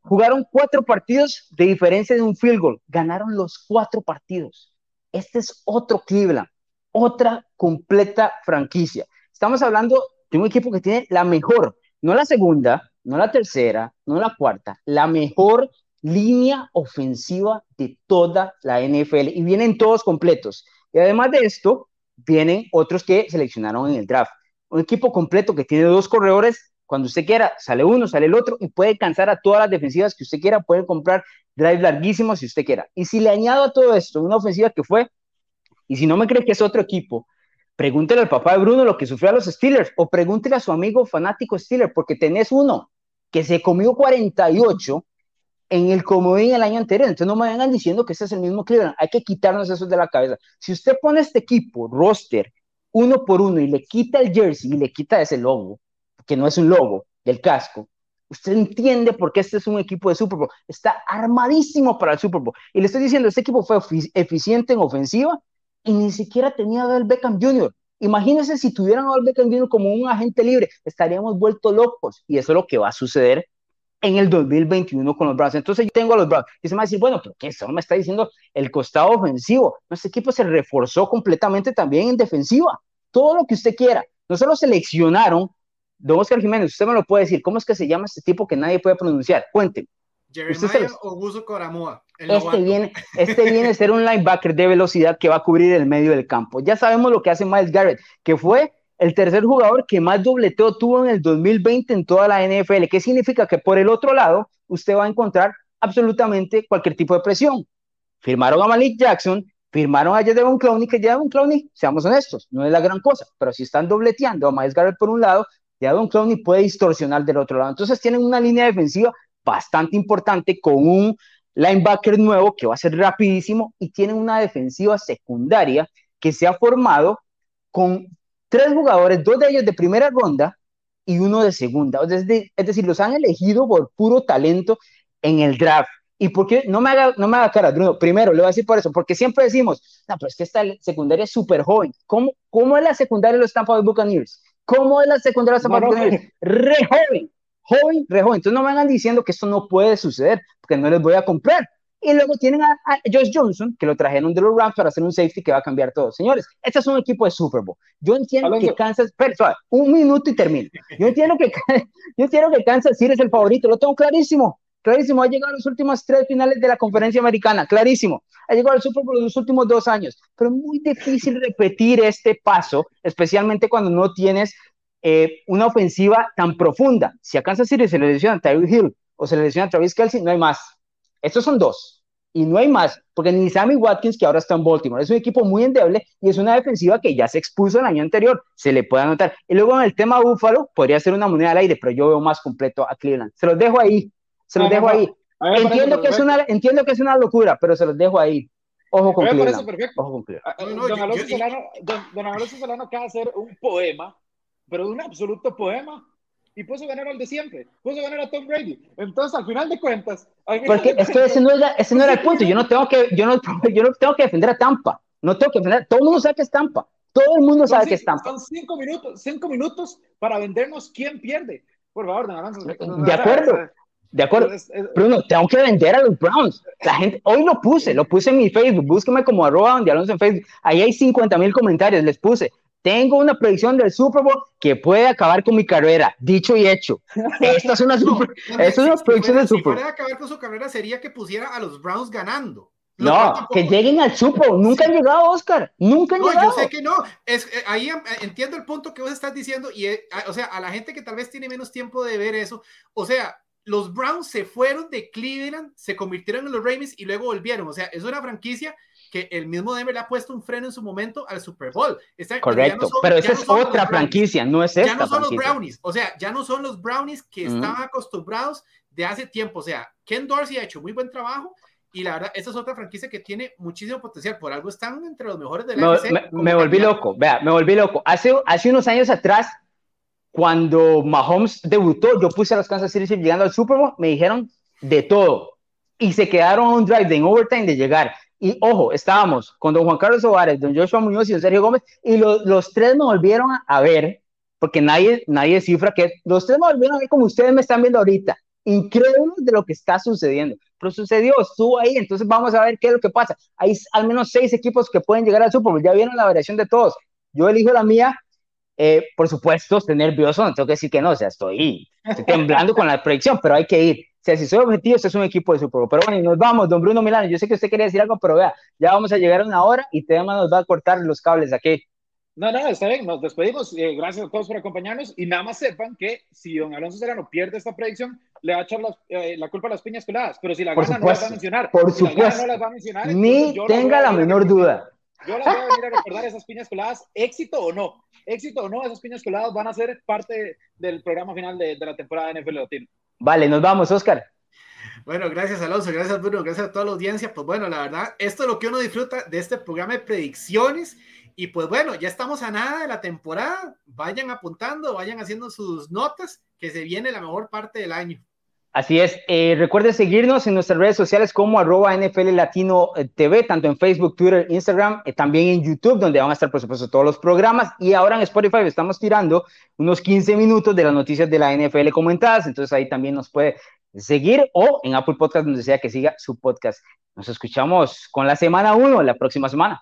Jugaron cuatro partidos de diferencia de un field goal. Ganaron los cuatro partidos. Este es otro Cleveland, otra completa franquicia. Estamos hablando de un equipo que tiene la mejor, no la segunda, no la tercera, no la cuarta, la mejor línea ofensiva de toda la NFL y vienen todos completos. Y además de esto, vienen otros que seleccionaron en el draft. Un equipo completo que tiene dos corredores, cuando usted quiera, sale uno, sale el otro y puede cansar a todas las defensivas que usted quiera, puede comprar drives larguísimos si usted quiera. Y si le añado a todo esto una ofensiva que fue, y si no me cree que es otro equipo, pregúntele al papá de Bruno lo que sufrió a los Steelers o pregúntele a su amigo fanático Steelers, porque tenés uno que se comió 48 en el comodín el año anterior. Entonces no me vengan diciendo que ese es el mismo Cleveland. Hay que quitarnos eso de la cabeza. Si usted pone este equipo, roster, uno por uno y le quita el jersey y le quita ese logo, que no es un logo del casco, usted entiende por qué este es un equipo de Super Bowl. Está armadísimo para el Super Bowl. Y le estoy diciendo, este equipo fue eficiente en ofensiva y ni siquiera tenía a Del Beckham Jr. Imagínense si tuvieran a Del Beckham Jr. como un agente libre, estaríamos vueltos locos. Y eso es lo que va a suceder en el 2021 con los Browns. Entonces yo tengo a los Browns y se me va a decir, bueno, pero ¿qué? Eso me está diciendo el costado ofensivo. Nuestro equipo se reforzó completamente también en defensiva. Todo lo que usted quiera. No solo seleccionaron, don Oscar Jiménez, usted me lo puede decir, ¿cómo es que se llama este tipo que nadie puede pronunciar? Cuénteme. Jeremiah Augusto Coramoa. Este viene, este viene a ser un linebacker de velocidad que va a cubrir el medio del campo. Ya sabemos lo que hace Miles Garrett, que fue el tercer jugador que más dobleteo tuvo en el 2020 en toda la NFL. ¿Qué significa? Que por el otro lado, usted va a encontrar absolutamente cualquier tipo de presión. Firmaron a Malik Jackson, firmaron a Jadon Clowney, que Jadon Clowney, seamos honestos, no es la gran cosa, pero si están dobleteando a Miles Garrett por un lado, Jadon Clowney puede distorsionar del otro lado. Entonces tienen una línea defensiva bastante importante con un linebacker nuevo que va a ser rapidísimo y tienen una defensiva secundaria que se ha formado con tres jugadores, dos de ellos de primera ronda y uno de segunda. Es, decir, los han elegido por puro talento en el draft. ¿Y por qué? No me haga, no me haga cara, Bruno. Primero, le voy a decir por eso, porque siempre decimos, no, pero es que esta secundaria es súper joven. ¿Cómo, ¿Cómo es la secundaria de los Tampa Bay Buccaneers? ¿Cómo es la secundaria de? Re joven, joven, re joven. Entonces no me vengan diciendo que esto no puede suceder, porque no les voy a comprar. Y luego tienen a, Josh Johnson, que lo trajeron de los Rams para hacer un safety que va a cambiar todo. Señores, este es un equipo de Super Bowl. Yo entiendo que Kansas, pero, un minuto y termino. Yo entiendo que, yo entiendo que Kansas City es el favorito, lo tengo clarísimo. Clarísimo, ha llegado a los últimos tres finales de la conferencia americana, clarísimo. Ha llegado al Super Bowl en los últimos dos años, pero es muy difícil repetir este paso, especialmente cuando no tienes eh, una ofensiva tan profunda. Si a Kansas City se le lesiona a Tyreek Hill o se le lesiona a Travis Kelsey, no hay más. Estos son dos. y no hay más, porque ni Sammy Watkins, que ahora está en Baltimore, es un equipo muy endeble y es una defensiva que ya se expuso el año anterior, se le puede anotar. Y luego en el tema Búfalo, podría ser una moneda al aire, pero yo veo más completo a Cleveland. Se los dejo ahí, se los dejo ahí. Entiendo que, es una, entiendo que es una locura, pero se los dejo ahí. Ojo con Cleveland. Ojo con Cleveland. don, Alonso Solano, don Alonso Solano acaba de hacer un poema, pero un absoluto poema y puso ganar al de siempre, puso ganar a Tom Brady. Entonces, al final de cuentas. Porque es que ese no, era, ese no era el punto. Yo no, tengo que, yo, no, yo no tengo que defender a Tampa. No tengo que defender. Todo el mundo sabe que es Tampa. Todo el mundo sabe que es Tampa. Son cinco minutos, cinco minutos para vendernos quién pierde. Por favor, don De acuerdo. De acuerdo. Bruno, tengo que vender a los Browns. La gente, hoy lo puse, lo puse en mi Facebook. Búsqueme como arroba de Alonso en Facebook. Ahí hay 50 mil comentarios. Les puse tengo una predicción del Super Bowl que puede acabar con mi carrera, dicho y hecho. Esta es una, super, es una predicción del Super Bowl. Si acabar con su carrera sería que pusiera a los Browns ganando. No, que lleguen al Super Bowl. Nunca han llegado, Oscar. Nunca han llegado. Yo sé que no. Es, eh, ahí eh, entiendo el punto que vos estás diciendo. Y, eh, o sea, a la gente que tal vez tiene menos tiempo de ver eso, o sea, los Browns se fueron de Cleveland, se convirtieron en los Ravens y luego volvieron. O sea, es una franquicia que el mismo Denver le ha puesto un freno en su momento al Super Bowl. Correcto, pero, esa es otra franquicia, no es esta. Ya no son los Brownies, o sea, ya no son los Brownies que estaban acostumbrados de hace tiempo. O sea, Ken Dorsey ha hecho muy buen trabajo y la verdad, esta es otra franquicia que tiene muchísimo potencial. Por algo están entre los mejores de la Me, me, volví loco, vea, me volví loco. Hace, hace unos años atrás, cuando Mahomes debutó, yo puse a los Kansas City llegando al Super Bowl, me dijeron de todo. Y se quedaron un drive de overtime de llegar. Y ojo, estábamos con don Juan Carlos Ovares, don Joshua Muñoz y don Sergio Gómez, y los tres me volvieron a ver, porque nadie, nadie cifra que los tres me volvieron a ver como ustedes me están viendo ahorita, increíble de lo que está sucediendo. Pero sucedió, estuvo ahí, entonces vamos a ver qué es lo que pasa. Hay al menos seis equipos que pueden llegar al Super Bowl, ya vieron la variación de todos. Yo elijo la mía, eh, por supuesto, estoy nervioso, no tengo que decir que no, o sea, estoy, estoy temblando con la predicción, pero hay que ir sea, si soy objetivo, este es un equipo de Super Bowl. Pero bueno, y nos vamos, don Bruno Milano. Yo sé que usted quería decir algo, pero vea, ya vamos a llegar a una hora y tema nos va a cortar los cables aquí. No, no, está bien, nos despedimos. Eh, gracias a todos por acompañarnos y nada más sepan que si don Alonso Serrano pierde esta predicción, le va a echar eh, la culpa a las piñas coladas, pero si la gana no las va a mencionar. Por supuesto. no las va a mencionar. Ni tenga la menor duda. Yo las voy a venir a recordar esas piñas coladas, éxito o no. Éxito o no, esas piñas coladas van a ser parte del programa final de, de la temporada de NFL Latino. Vale, nos vamos, Oscar. Bueno, gracias Alonso, gracias Bruno, gracias a toda la audiencia. Pues bueno, la verdad, esto es lo que uno disfruta de este programa de predicciones. Y pues bueno, ya estamos a nada de la temporada. Vayan apuntando, vayan haciendo sus notas, que se viene la mejor parte del año. Así es. Eh, recuerde seguirnos en nuestras redes sociales como arroba NFL Latino eh, TV, tanto en Facebook, Twitter, Instagram, eh, también en YouTube, donde van a estar, por supuesto, todos los programas. Y ahora en Spotify estamos tirando unos 15 minutos de las noticias de la NFL comentadas. Entonces ahí también nos puede seguir o en Apple Podcast, donde sea que siga su podcast. Nos escuchamos con la semana 1 la próxima semana.